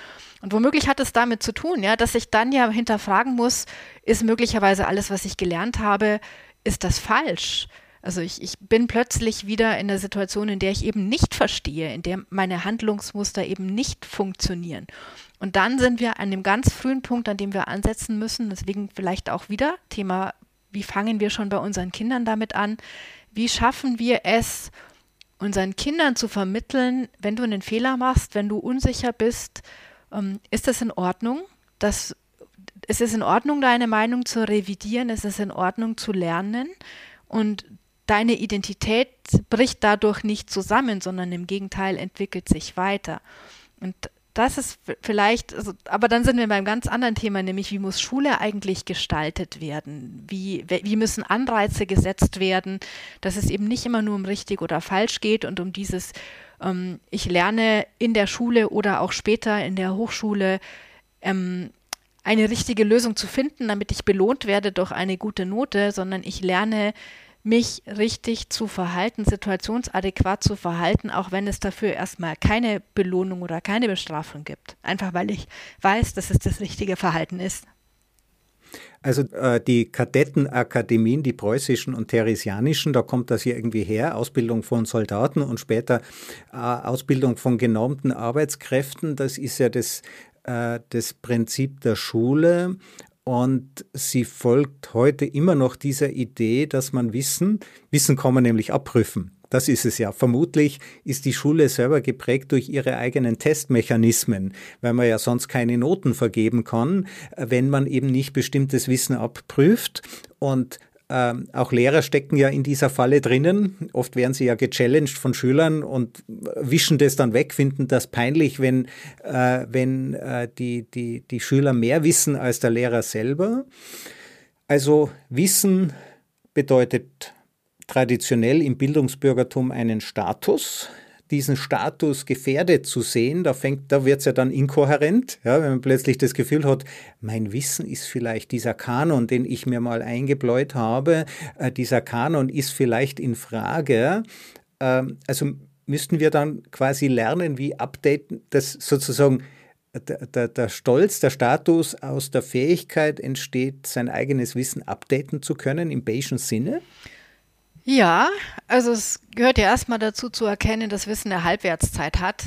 Und womöglich hat es damit zu tun, ja, dass ich dann ja hinterfragen muss, ist möglicherweise alles, was ich gelernt habe, ist das falsch? Also ich, ich bin plötzlich wieder in der Situation, in der ich eben nicht verstehe, in der meine Handlungsmuster eben nicht funktionieren. Und dann sind wir an dem ganz frühen Punkt, an dem wir ansetzen müssen. Deswegen vielleicht auch wieder Thema, wie fangen wir schon bei unseren Kindern damit an? Wie schaffen wir es, unseren Kindern zu vermitteln, wenn du einen Fehler machst, wenn du unsicher bist, ähm, ist das in Ordnung? Das, ist es in Ordnung, deine Meinung zu revidieren? Ist es in Ordnung zu lernen? Und deine Identität bricht dadurch nicht zusammen, sondern im Gegenteil entwickelt sich weiter. Und das ist vielleicht, also, aber dann sind wir beim ganz anderen Thema, nämlich wie muss Schule eigentlich gestaltet werden? Wie, wie müssen Anreize gesetzt werden, dass es eben nicht immer nur um richtig oder falsch geht und um dieses, ähm, ich lerne in der Schule oder auch später in der Hochschule ähm, eine richtige Lösung zu finden, damit ich belohnt werde durch eine gute Note, sondern ich lerne mich richtig zu verhalten, situationsadäquat zu verhalten, auch wenn es dafür erstmal keine Belohnung oder keine Bestrafung gibt. Einfach weil ich weiß, dass es das richtige Verhalten ist. Also äh, die Kadettenakademien, die preußischen und theresianischen, da kommt das hier irgendwie her, Ausbildung von Soldaten und später äh, Ausbildung von genormten Arbeitskräften, das ist ja das, äh, das Prinzip der Schule. Und sie folgt heute immer noch dieser Idee, dass man Wissen, Wissen kann man nämlich abprüfen. Das ist es ja. Vermutlich ist die Schule selber geprägt durch ihre eigenen Testmechanismen, weil man ja sonst keine Noten vergeben kann, wenn man eben nicht bestimmtes Wissen abprüft. Und ähm, auch Lehrer stecken ja in dieser Falle drinnen. Oft werden sie ja gechallenged von Schülern und wischen das dann weg, finden das peinlich, wenn, äh, wenn äh, die, die, die Schüler mehr wissen als der Lehrer selber. Also Wissen bedeutet traditionell im Bildungsbürgertum einen Status, diesen Status gefährdet zu sehen, da da wird es ja dann inkohärent, ja, wenn man plötzlich das Gefühl hat, mein Wissen ist vielleicht dieser Kanon, den ich mir mal eingebläut habe, äh, dieser Kanon ist vielleicht in Frage. Ähm, also müssten wir dann quasi lernen, wie updaten, das sozusagen der, der, der, Stolz, der Status aus der Fähigkeit entsteht, sein eigenes Wissen updaten zu können im Bayesian Sinne? Ja, also es gehört ja erstmal dazu zu erkennen, dass Wissen eine Halbwertszeit hat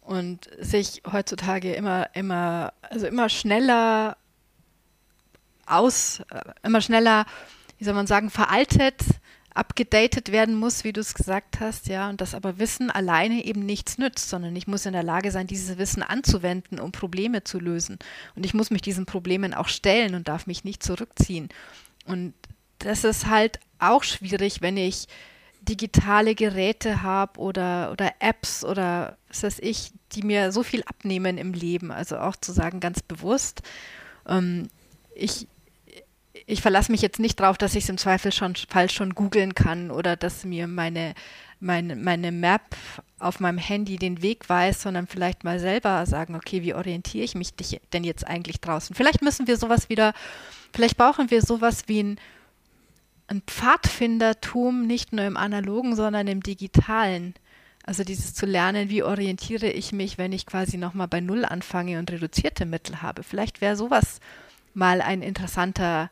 und sich heutzutage immer, immer, also immer schneller aus, äh, immer schneller, wie soll man sagen, veraltet, abgedatet werden muss, wie du es gesagt hast, ja, und dass aber Wissen alleine eben nichts nützt, sondern ich muss in der Lage sein, dieses Wissen anzuwenden, um Probleme zu lösen. Und ich muss mich diesen Problemen auch stellen und darf mich nicht zurückziehen. Und das ist halt auch schwierig, wenn ich digitale Geräte habe oder, oder Apps oder was weiß ich, die mir so viel abnehmen im Leben. Also auch zu sagen, ganz bewusst, ähm, ich, ich verlasse mich jetzt nicht darauf, dass ich es im Zweifel schon Fall schon googeln kann oder dass mir meine, meine, meine Map auf meinem Handy den Weg weiß, sondern vielleicht mal selber sagen, okay, wie orientiere ich mich denn jetzt eigentlich draußen? Vielleicht müssen wir sowas wieder, vielleicht brauchen wir sowas wie ein ein Pfadfindertum nicht nur im analogen, sondern im digitalen. Also dieses zu lernen, wie orientiere ich mich, wenn ich quasi nochmal bei Null anfange und reduzierte Mittel habe. Vielleicht wäre sowas mal ein interessanter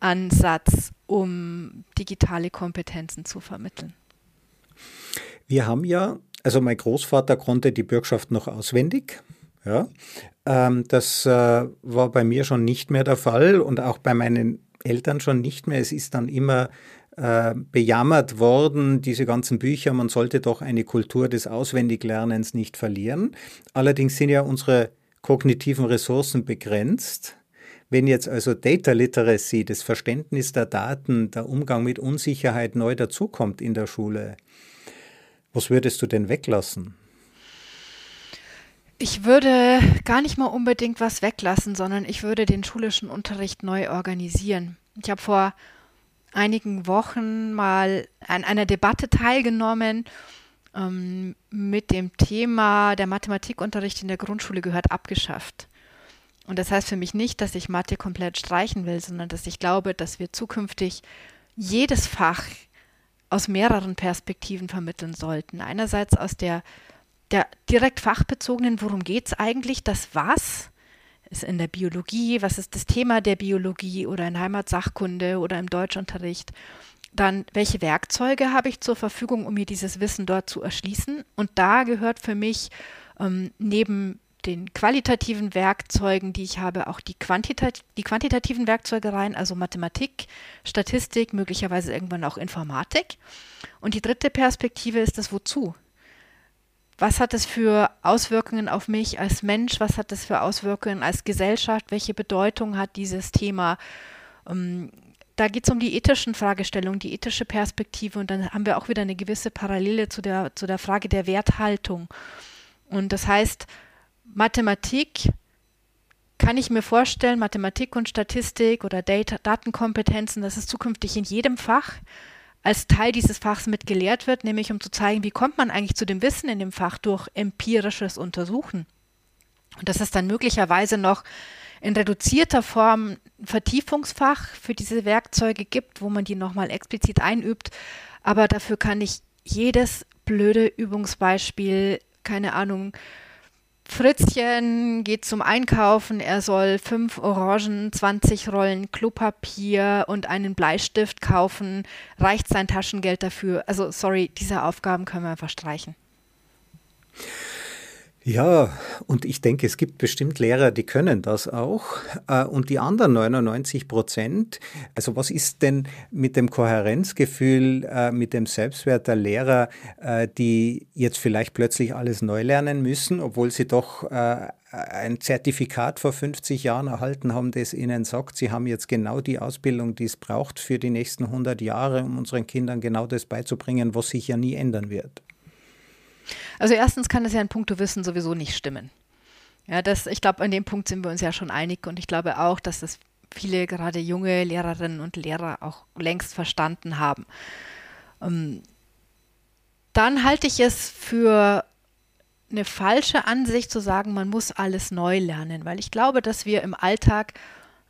Ansatz, um digitale Kompetenzen zu vermitteln. Wir haben ja, also mein Großvater konnte die Bürgschaft noch auswendig. Ja, ähm, das äh, war bei mir schon nicht mehr der Fall und auch bei meinen Eltern schon nicht mehr. Es ist dann immer äh, bejammert worden, diese ganzen Bücher, man sollte doch eine Kultur des Auswendiglernens nicht verlieren. Allerdings sind ja unsere kognitiven Ressourcen begrenzt. Wenn jetzt also Data Literacy, das Verständnis der Daten, der Umgang mit Unsicherheit neu dazukommt in der Schule, was würdest du denn weglassen? Ich würde gar nicht mal unbedingt was weglassen, sondern ich würde den schulischen Unterricht neu organisieren. Ich habe vor einigen Wochen mal an einer Debatte teilgenommen ähm, mit dem Thema, der Mathematikunterricht in der Grundschule gehört abgeschafft. Und das heißt für mich nicht, dass ich Mathe komplett streichen will, sondern dass ich glaube, dass wir zukünftig jedes Fach aus mehreren Perspektiven vermitteln sollten. Einerseits aus der der direkt fachbezogenen, worum geht es eigentlich, das Was ist in der Biologie, was ist das Thema der Biologie oder in Heimatsachkunde oder im Deutschunterricht. Dann, welche Werkzeuge habe ich zur Verfügung, um mir dieses Wissen dort zu erschließen? Und da gehört für mich ähm, neben den qualitativen Werkzeugen, die ich habe, auch die, Quantitat die quantitativen Werkzeuge rein, also Mathematik, Statistik, möglicherweise irgendwann auch Informatik. Und die dritte Perspektive ist das Wozu was hat es für Auswirkungen auf mich als Mensch, was hat es für Auswirkungen als Gesellschaft, welche Bedeutung hat dieses Thema, ähm, da geht es um die ethischen Fragestellungen, die ethische Perspektive. Und dann haben wir auch wieder eine gewisse Parallele zu der, zu der Frage der Werthaltung. Und das heißt, Mathematik kann ich mir vorstellen, Mathematik und Statistik oder Data, Datenkompetenzen, dass es zukünftig in jedem Fach als Teil dieses Fachs mit gelehrt wird, nämlich um zu zeigen, wie kommt man eigentlich zu dem Wissen in dem Fach durch empirisches Untersuchen. Und dass es dann möglicherweise noch in reduzierter Form ein Vertiefungsfach für diese Werkzeuge gibt, wo man die nochmal explizit einübt. Aber dafür kann ich jedes blöde Übungsbeispiel, keine Ahnung, Fritzchen geht zum Einkaufen, er soll fünf Orangen, 20 Rollen Klopapier und einen Bleistift kaufen. Reicht sein Taschengeld dafür? Also, sorry, diese Aufgaben können wir einfach streichen. Ja, und ich denke, es gibt bestimmt Lehrer, die können das auch. Äh, und die anderen 99 Prozent, also was ist denn mit dem Kohärenzgefühl, äh, mit dem Selbstwert der Lehrer, äh, die jetzt vielleicht plötzlich alles neu lernen müssen, obwohl sie doch ein Zertifikat vor 50 Jahren erhalten haben, das ihnen sagt, sie haben jetzt genau die Ausbildung, die es braucht für die nächsten 100 Jahre, um unseren Kindern genau das beizubringen, was sich ja nie ändern wird. Also erstens kann es ja in puncto Wissen sowieso nicht stimmen. Ja, das, ich glaube, an dem Punkt sind wir uns ja schon einig und ich glaube auch, dass das viele gerade junge Lehrerinnen und Lehrer auch längst verstanden haben. Ähm, dann halte ich es für eine falsche Ansicht zu sagen, man muss alles neu lernen, weil ich glaube, dass wir im Alltag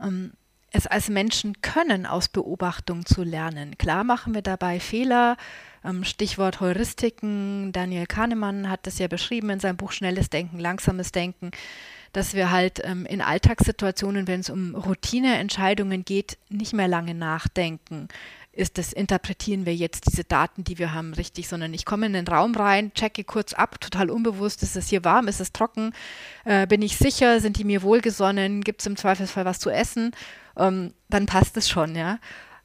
ähm, es als Menschen können, aus Beobachtung zu lernen. Klar machen wir dabei Fehler, ähm, Stichwort Heuristiken. Daniel Kahnemann hat das ja beschrieben in seinem Buch Schnelles Denken, Langsames Denken, dass wir halt ähm, in Alltagssituationen, wenn es um Routineentscheidungen geht, nicht mehr lange nachdenken. Ist das, interpretieren wir jetzt diese Daten, die wir haben, richtig, sondern ich komme in den Raum rein, checke kurz ab, total unbewusst, ist es hier warm, ist es trocken, äh, bin ich sicher, sind die mir wohlgesonnen, gibt es im Zweifelsfall was zu essen, ähm, dann passt es schon, ja.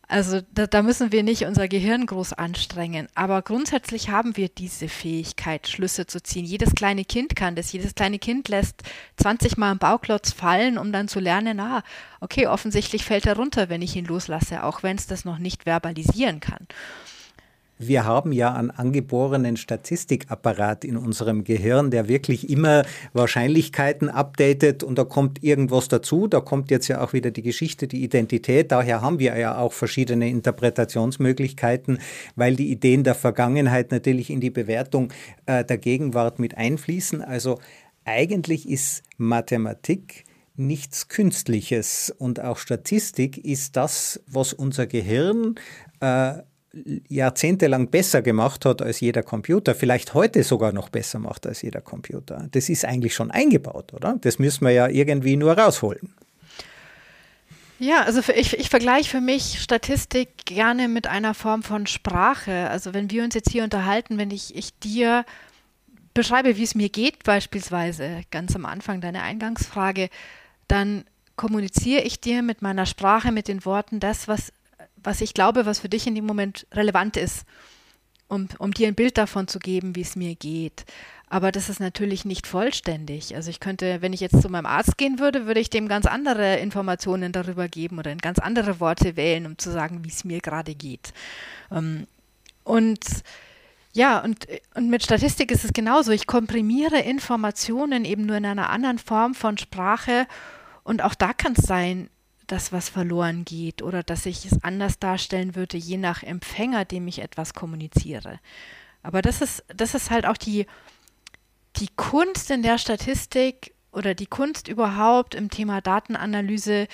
Also da, da, müssen wir nicht unser Gehirn groß anstrengen. Aber grundsätzlich haben wir diese Fähigkeit, Schlüsse zu ziehen. Jedes kleine Kind kann das. Jedes kleine Kind lässt 20 Mal einen Bauklotz fallen, um dann zu lernen, ah, okay, offensichtlich fällt er runter, wenn ich ihn loslasse, auch wenn es das noch nicht verbalisieren kann wir haben ja einen angeborenen Statistikapparat in unserem Gehirn, der wirklich immer Wahrscheinlichkeiten updatet und da kommt irgendwas dazu. Da kommt jetzt ja auch wieder die Geschichte, die Identität. Daher haben wir ja auch verschiedene Interpretationsmöglichkeiten, weil die Ideen der Vergangenheit natürlich in die Bewertung äh, der Gegenwart mit einfließen. Also eigentlich ist Mathematik nichts Künstliches und auch Statistik ist das, was unser Gehirn äh, jahrzehntelang besser gemacht hat als jeder Computer, vielleicht heute sogar noch besser macht als jeder Computer. Das ist eigentlich schon eingebaut, oder? Das müssen wir ja irgendwie nur rausholen. Ja, also für, ich, ich vergleiche für mich Statistik gerne mit einer Form von Sprache. Also wenn wir uns jetzt hier unterhalten, wenn ich, ich dir beschreibe, wie es mir geht, beispielsweise ganz am Anfang deiner Eingangsfrage, dann kommuniziere ich dir mit meiner Sprache, mit den Worten das, was was ich glaube, was für dich in dem Moment relevant ist, um, um dir ein Bild davon zu geben, wie es mir geht. Aber das ist natürlich nicht vollständig. Also ich könnte, wenn ich jetzt zu meinem Arzt gehen würde, würde ich dem ganz andere Informationen darüber geben oder ganz andere Worte wählen, um zu sagen, wie es mir gerade geht. Ähm, und ja, und, und mit Statistik ist es genauso. Ich komprimiere Informationen eben nur in einer anderen Form von Sprache. Und auch da kann es sein, dass was verloren geht oder dass ich es anders darstellen würde, je nach Empfänger, dem ich etwas kommuniziere. Aber das ist, das ist halt auch die, die Kunst in der Statistik oder die Kunst überhaupt im Thema Datenanalyse.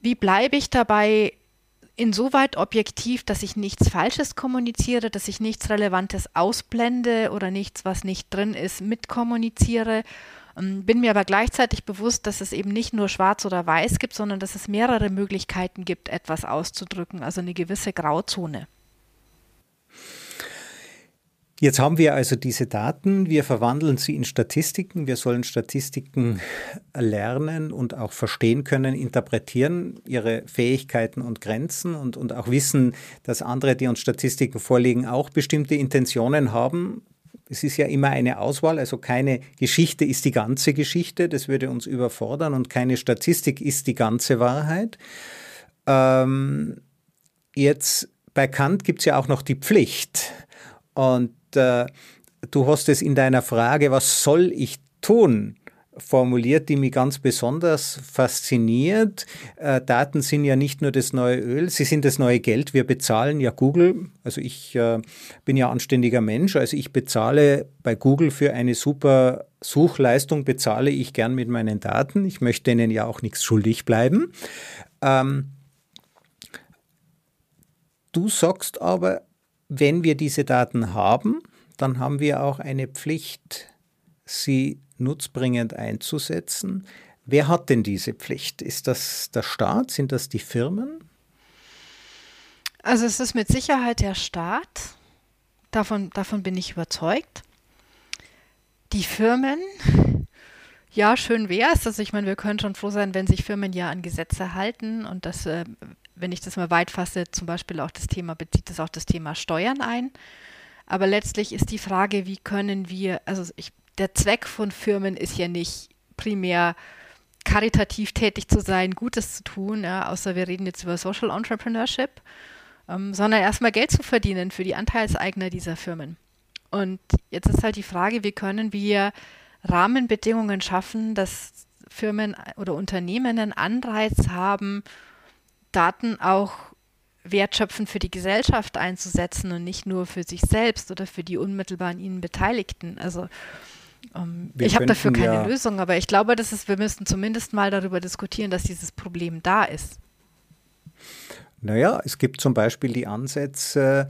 Wie bleibe ich dabei insoweit objektiv, dass ich nichts Falsches kommuniziere, dass ich nichts Relevantes ausblende oder nichts, was nicht drin ist, mitkommuniziere ähm, bin mir aber gleichzeitig bewusst, dass es eben nicht nur schwarz oder weiß gibt, sondern dass es mehrere Möglichkeiten gibt, etwas auszudrücken, also eine gewisse Grauzone. Jetzt haben wir also diese Daten, wir verwandeln sie in Statistiken, wir sollen Statistiken lernen und auch verstehen können, interpretieren, ihre Fähigkeiten und Grenzen und, und auch wissen, dass andere, die uns Statistiken vorlegen, auch bestimmte Intentionen haben, es ist ja immer eine Auswahl, also keine Geschichte ist die ganze Geschichte, das würde uns überfordern und keine Statistik ist die ganze Wahrheit. Ähm, Jetzt bei Kant gibt es ja auch noch die Pflicht. Und äh, du hast es in deiner Frage, was soll ich tun? Formuliert, die mich ganz besonders fasziniert. Äh, Daten sind ja nicht nur das neue Öl, sie sind das neue Geld. Wir bezahlen ja Google. Also ich äh, bin ja anständiger Mensch, also ich bezahle bei Google für eine super Suchleistung, bezahle ich gern mit meinen Daten. Ich möchte ihnen ja auch nichts schuldig bleiben. Ähm, du sagst aber, wenn wir diese Daten haben, dann haben wir auch eine Pflicht, sie nutzbringend einzusetzen. Wer hat denn diese Pflicht? Ist das der Staat? Sind das die Firmen? Also es ist mit Sicherheit der Staat. Davon, davon bin ich überzeugt. Die Firmen, ja, schön wäre es. Also ich meine, wir können schon froh sein, wenn sich Firmen ja an Gesetze halten und das, äh, wenn ich das mal weit fasse, zum Beispiel auch das Thema, bezieht das auch das Thema Steuern ein. Aber letztlich ist die Frage, wie können wir, also ich der Zweck von Firmen ist ja nicht primär karitativ tätig zu sein, Gutes zu tun, ja, außer wir reden jetzt über Social Entrepreneurship, ähm, sondern erstmal Geld zu verdienen für die Anteilseigner dieser Firmen. Und jetzt ist halt die Frage, wie können wir Rahmenbedingungen schaffen, dass Firmen oder Unternehmen einen Anreiz haben, Daten auch wertschöpfend für die Gesellschaft einzusetzen und nicht nur für sich selbst oder für die unmittelbar an ihnen Beteiligten. Also um, ähm, ich habe dafür keine ja Lösung, aber ich glaube, dass es, wir müssten zumindest mal darüber diskutieren, dass dieses Problem da ist. Naja, es gibt zum Beispiel die Ansätze,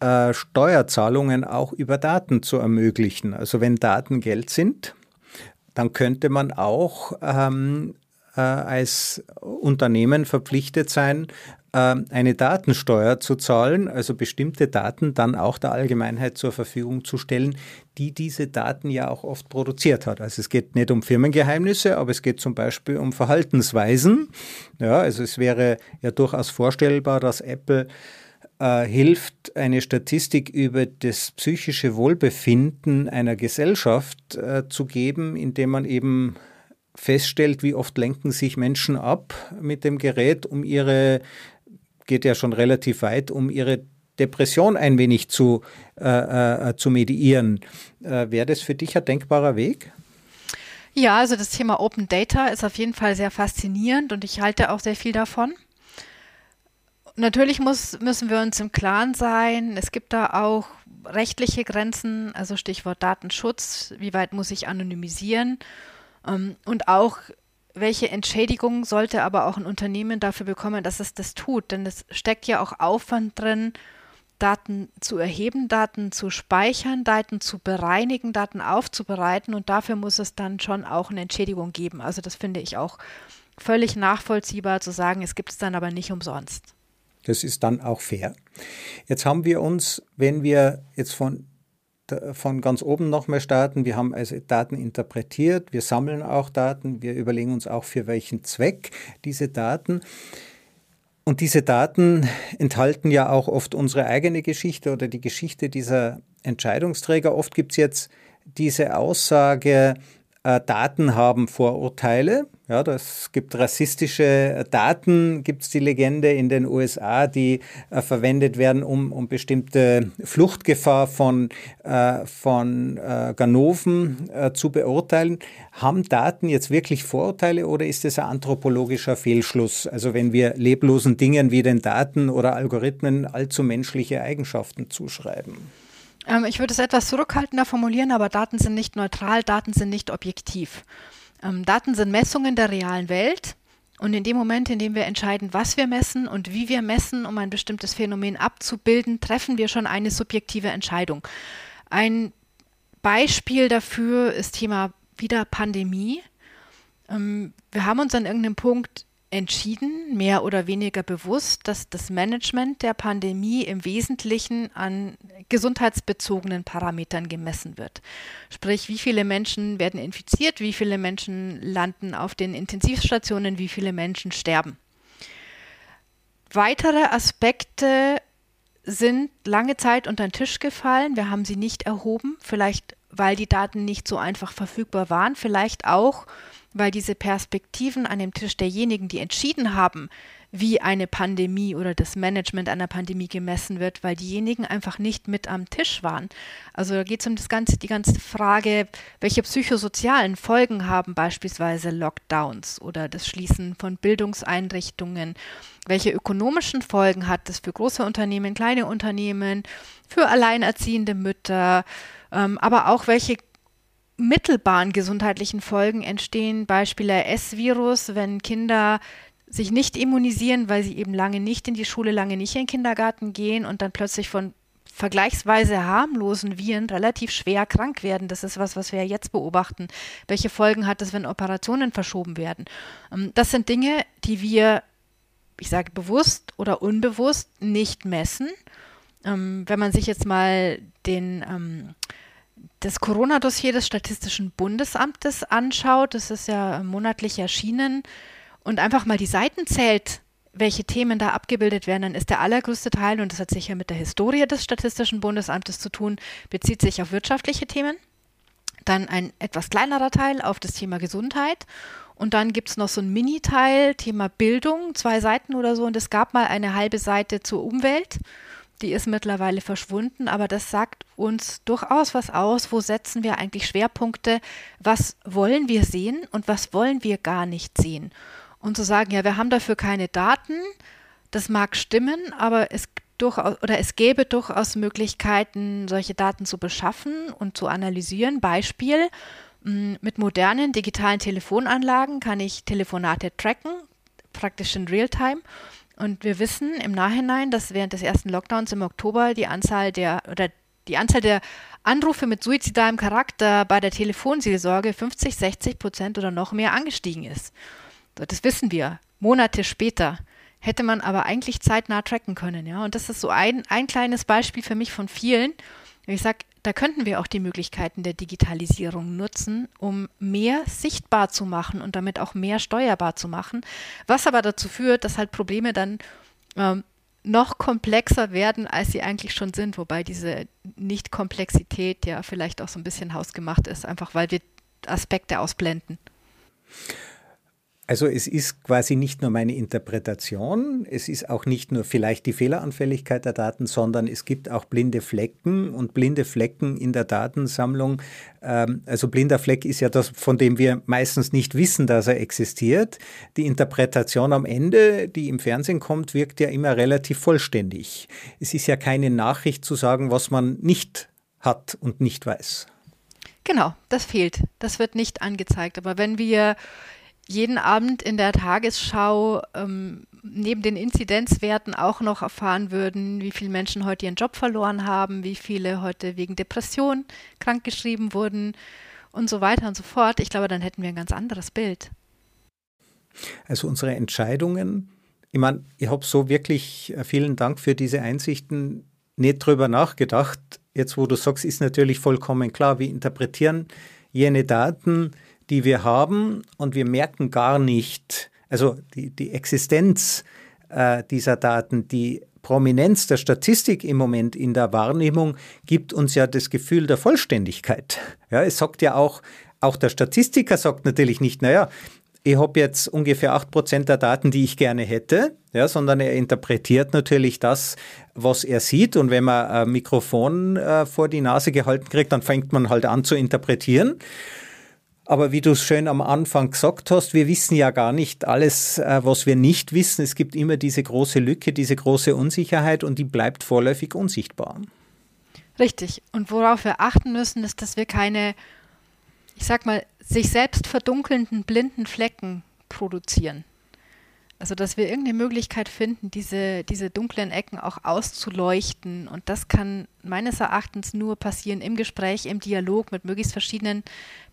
äh, Steuerzahlungen auch über Daten zu ermöglichen. Also wenn Daten Geld sind, dann könnte man auch ähm, äh, als Unternehmen verpflichtet sein, eine Datensteuer zu zahlen, also bestimmte Daten dann auch der Allgemeinheit zur Verfügung zu stellen, die diese Daten ja auch oft produziert hat. Also es geht nicht um Firmengeheimnisse, aber es geht zum Beispiel um Verhaltensweisen. Ja, also es wäre ja durchaus vorstellbar, dass Apple äh, hilft, eine Statistik über das psychische Wohlbefinden einer Gesellschaft äh, zu geben, indem man eben feststellt, wie oft lenken sich Menschen ab mit dem Gerät, um ihre geht ja schon relativ weit, um ihre Depression ein wenig zu, äh, äh, zu mediieren. Äh, Wäre das für dich ein denkbarer Weg? Ja, also das Thema Open Data ist auf jeden Fall sehr faszinierend und ich halte auch sehr viel davon. Natürlich muss, müssen wir uns im Klaren sein, es gibt da auch rechtliche Grenzen, also Stichwort Datenschutz, wie weit muss ich anonymisieren ähm, und auch welche Entschädigung sollte aber auch ein Unternehmen dafür bekommen, dass es das tut? Denn es steckt ja auch Aufwand drin, Daten zu erheben, Daten zu speichern, Daten zu bereinigen, Daten aufzubereiten und dafür muss es dann schon auch eine Entschädigung geben. Also das finde ich auch völlig nachvollziehbar zu sagen, es gibt es dann aber nicht umsonst. Das ist dann auch fair. Jetzt haben wir uns, wenn wir jetzt von von ganz oben nochmal starten. Wir haben also Daten interpretiert, wir sammeln auch Daten, wir überlegen uns auch für welchen Zweck diese Daten. Und diese Daten enthalten ja auch oft unsere eigene Geschichte oder die Geschichte dieser Entscheidungsträger. Oft gibt es jetzt diese Aussage, äh, Daten haben Vorurteile. Ja, das gibt rassistische Daten, gibt es die Legende in den USA, die äh, verwendet werden, um, um bestimmte Fluchtgefahr von, äh, von äh, Ganoven äh, zu beurteilen. Haben Daten jetzt wirklich Vorurteile oder ist es ein anthropologischer Fehlschluss? Also wenn wir leblosen Dingen wie den Daten oder Algorithmen allzu menschliche Eigenschaften zuschreiben? Ähm, ich würde es etwas zurückhaltender formulieren, aber Daten sind nicht neutral, Daten sind nicht objektiv. Ähm, Daten sind Messungen der realen Welt. Und in dem Moment, in dem wir entscheiden, was wir messen und wie wir messen, um ein bestimmtes Phänomen abzubilden, treffen wir schon eine subjektive Entscheidung. Ein Beispiel dafür ist Thema wieder Pandemie. Ähm, wir haben uns an irgendeinem Punkt entschieden, mehr oder weniger bewusst, dass das Management der Pandemie im Wesentlichen an gesundheitsbezogenen Parametern gemessen wird. Sprich, wie viele Menschen werden infiziert, wie viele Menschen landen auf den Intensivstationen, wie viele Menschen sterben. Weitere Aspekte sind lange Zeit unter den Tisch gefallen. Wir haben sie nicht erhoben, vielleicht weil die Daten nicht so einfach verfügbar waren, vielleicht auch, weil diese Perspektiven an dem Tisch derjenigen, die entschieden haben, wie eine Pandemie oder das Management einer Pandemie gemessen wird, weil diejenigen einfach nicht mit am Tisch waren. Also da geht es um das ganze, die ganze Frage, welche psychosozialen Folgen haben beispielsweise Lockdowns oder das Schließen von Bildungseinrichtungen, welche ökonomischen Folgen hat es für große Unternehmen, kleine Unternehmen, für alleinerziehende Mütter, ähm, aber auch welche mittelbaren gesundheitlichen Folgen entstehen, Beispiele S-Virus, wenn Kinder sich nicht immunisieren, weil sie eben lange nicht in die Schule, lange nicht in den Kindergarten gehen und dann plötzlich von vergleichsweise harmlosen Viren relativ schwer krank werden. Das ist was, was wir jetzt beobachten. Welche Folgen hat es, wenn Operationen verschoben werden? Ähm, das sind Dinge, die wir, ich sage bewusst oder unbewusst, nicht messen. Ähm, wenn man sich jetzt mal den ähm, das Corona-Dossier des Statistischen Bundesamtes anschaut, das ist ja monatlich erschienen, und einfach mal die Seiten zählt, welche Themen da abgebildet werden, dann ist der allergrößte Teil, und das hat sicher mit der Historie des Statistischen Bundesamtes zu tun, bezieht sich auf wirtschaftliche Themen. Dann ein etwas kleinerer Teil auf das Thema Gesundheit. Und dann gibt es noch so ein Mini-Teil, Thema Bildung, zwei Seiten oder so. Und es gab mal eine halbe Seite zur Umwelt die ist mittlerweile verschwunden, aber das sagt uns durchaus was aus. Wo setzen wir eigentlich Schwerpunkte? Was wollen wir sehen und was wollen wir gar nicht sehen? Und zu sagen, ja, wir haben dafür keine Daten, das mag stimmen, aber es durchaus oder es gäbe durchaus Möglichkeiten, solche Daten zu beschaffen und zu analysieren. Beispiel, mm, mit modernen digitalen Telefonanlagen kann ich Telefonate tracken, praktisch in Realtime und wir wissen im Nachhinein, dass während des ersten Lockdowns im Oktober die Anzahl der oder die Anzahl der Anrufe mit suizidalem Charakter bei der Telefonseelsorge 50, 60 Prozent oder noch mehr angestiegen ist. Das wissen wir. Monate später hätte man aber eigentlich zeitnah tracken können, ja. Und das ist so ein, ein kleines Beispiel für mich von vielen. Ich sage, da könnten wir auch die Möglichkeiten der Digitalisierung nutzen, um mehr sichtbar zu machen und damit auch mehr steuerbar zu machen, was aber dazu führt, dass halt Probleme dann ähm, noch komplexer werden, als sie eigentlich schon sind, wobei diese Nicht-Komplexität ja vielleicht auch so ein bisschen hausgemacht ist, einfach weil wir Aspekte ausblenden. Also es ist quasi nicht nur meine Interpretation, es ist auch nicht nur vielleicht die Fehleranfälligkeit der Daten, sondern es gibt auch blinde Flecken und blinde Flecken in der Datensammlung. Ähm, also blinder Fleck ist ja das, von dem wir meistens nicht wissen, dass er existiert. Die Interpretation am Ende, die im Fernsehen kommt, wirkt ja immer relativ vollständig. Es ist ja keine Nachricht zu sagen, was man nicht hat und nicht weiß. Genau, das fehlt. Das wird nicht angezeigt. Aber wenn wir jeden Abend in der Tagesschau ähm, neben den Inzidenzwerten auch noch erfahren würden, wie viele Menschen heute ihren Job verloren haben, wie viele heute wegen Depression krankgeschrieben wurden und so weiter und so fort. Ich glaube, dann hätten wir ein ganz anderes Bild. Also unsere Entscheidungen, ich meine, ich habe so wirklich äh, vielen Dank für diese Einsichten nicht drüber nachgedacht. Jetzt, wo du sagst, ist natürlich vollkommen klar, wir interpretieren jene Daten, die wir haben und wir merken gar nicht, also die, die Existenz äh, dieser Daten, die Prominenz der Statistik im Moment in der Wahrnehmung gibt uns ja das Gefühl der Vollständigkeit. Ja, es sagt ja auch, auch der Statistiker sagt natürlich nicht, naja, ich habe jetzt ungefähr 8% der Daten, die ich gerne hätte, ja, sondern er interpretiert natürlich das, was er sieht. Und wenn man ein Mikrofon äh, vor die Nase gehalten kriegt, dann fängt man halt an zu interpretieren. Aber wie du es schön am Anfang gesagt hast, wir wissen ja gar nicht alles, äh, was wir nicht wissen. Es gibt immer diese große Lücke, diese große Unsicherheit und die bleibt vorläufig unsichtbar. Richtig. Und worauf wir achten müssen, ist, dass wir keine, ich sag mal, sich selbst verdunkelnden blinden Flecken produzieren. Also, dass wir irgendeine Möglichkeit finden, diese, diese dunklen Ecken auch auszuleuchten. Und das kann meines Erachtens nur passieren im Gespräch, im Dialog mit möglichst verschiedenen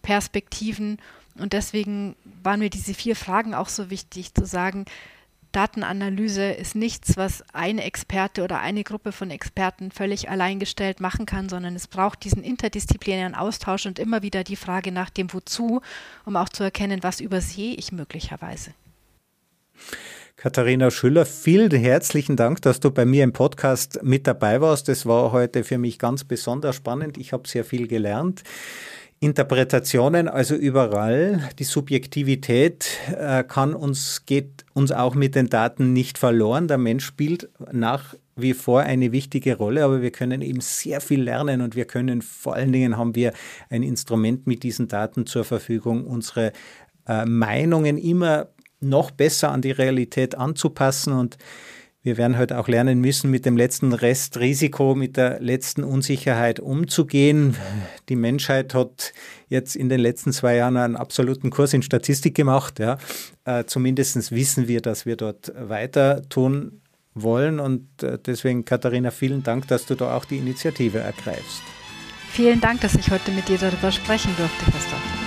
Perspektiven. Und deswegen waren mir diese vier Fragen auch so wichtig, zu sagen, Datenanalyse ist nichts, was eine Experte oder eine Gruppe von Experten völlig alleingestellt machen kann, sondern es braucht diesen interdisziplinären Austausch und immer wieder die Frage nach dem Wozu, um auch zu erkennen, was übersehe ich möglicherweise. Katharina Schüller, vielen herzlichen Dank, dass du bei mir im Podcast mit dabei warst. Das war heute für mich ganz besonders spannend. Ich habe sehr viel gelernt. Interpretationen, also überall. Die Subjektivität äh, kann uns, geht uns auch mit den Daten nicht verloren. Der Mensch spielt nach wie vor eine wichtige Rolle, aber wir können eben sehr viel lernen und wir können vor allen Dingen haben wir ein Instrument mit diesen Daten zur Verfügung, unsere äh, Meinungen immer noch besser an die Realität anzupassen und wir werden heute auch lernen müssen, mit dem letzten Restrisiko, mit der letzten Unsicherheit umzugehen. Die Menschheit hat jetzt in den letzten zwei Jahren einen absoluten Kurs in Statistik gemacht. Ja. Äh, Zumindest wissen wir, dass wir dort weiter tun wollen. Und äh, deswegen, Katharina, vielen Dank, dass du da auch die Initiative ergreifst. Vielen Dank, dass ich heute mit dir darüber sprechen durfte, Christoph.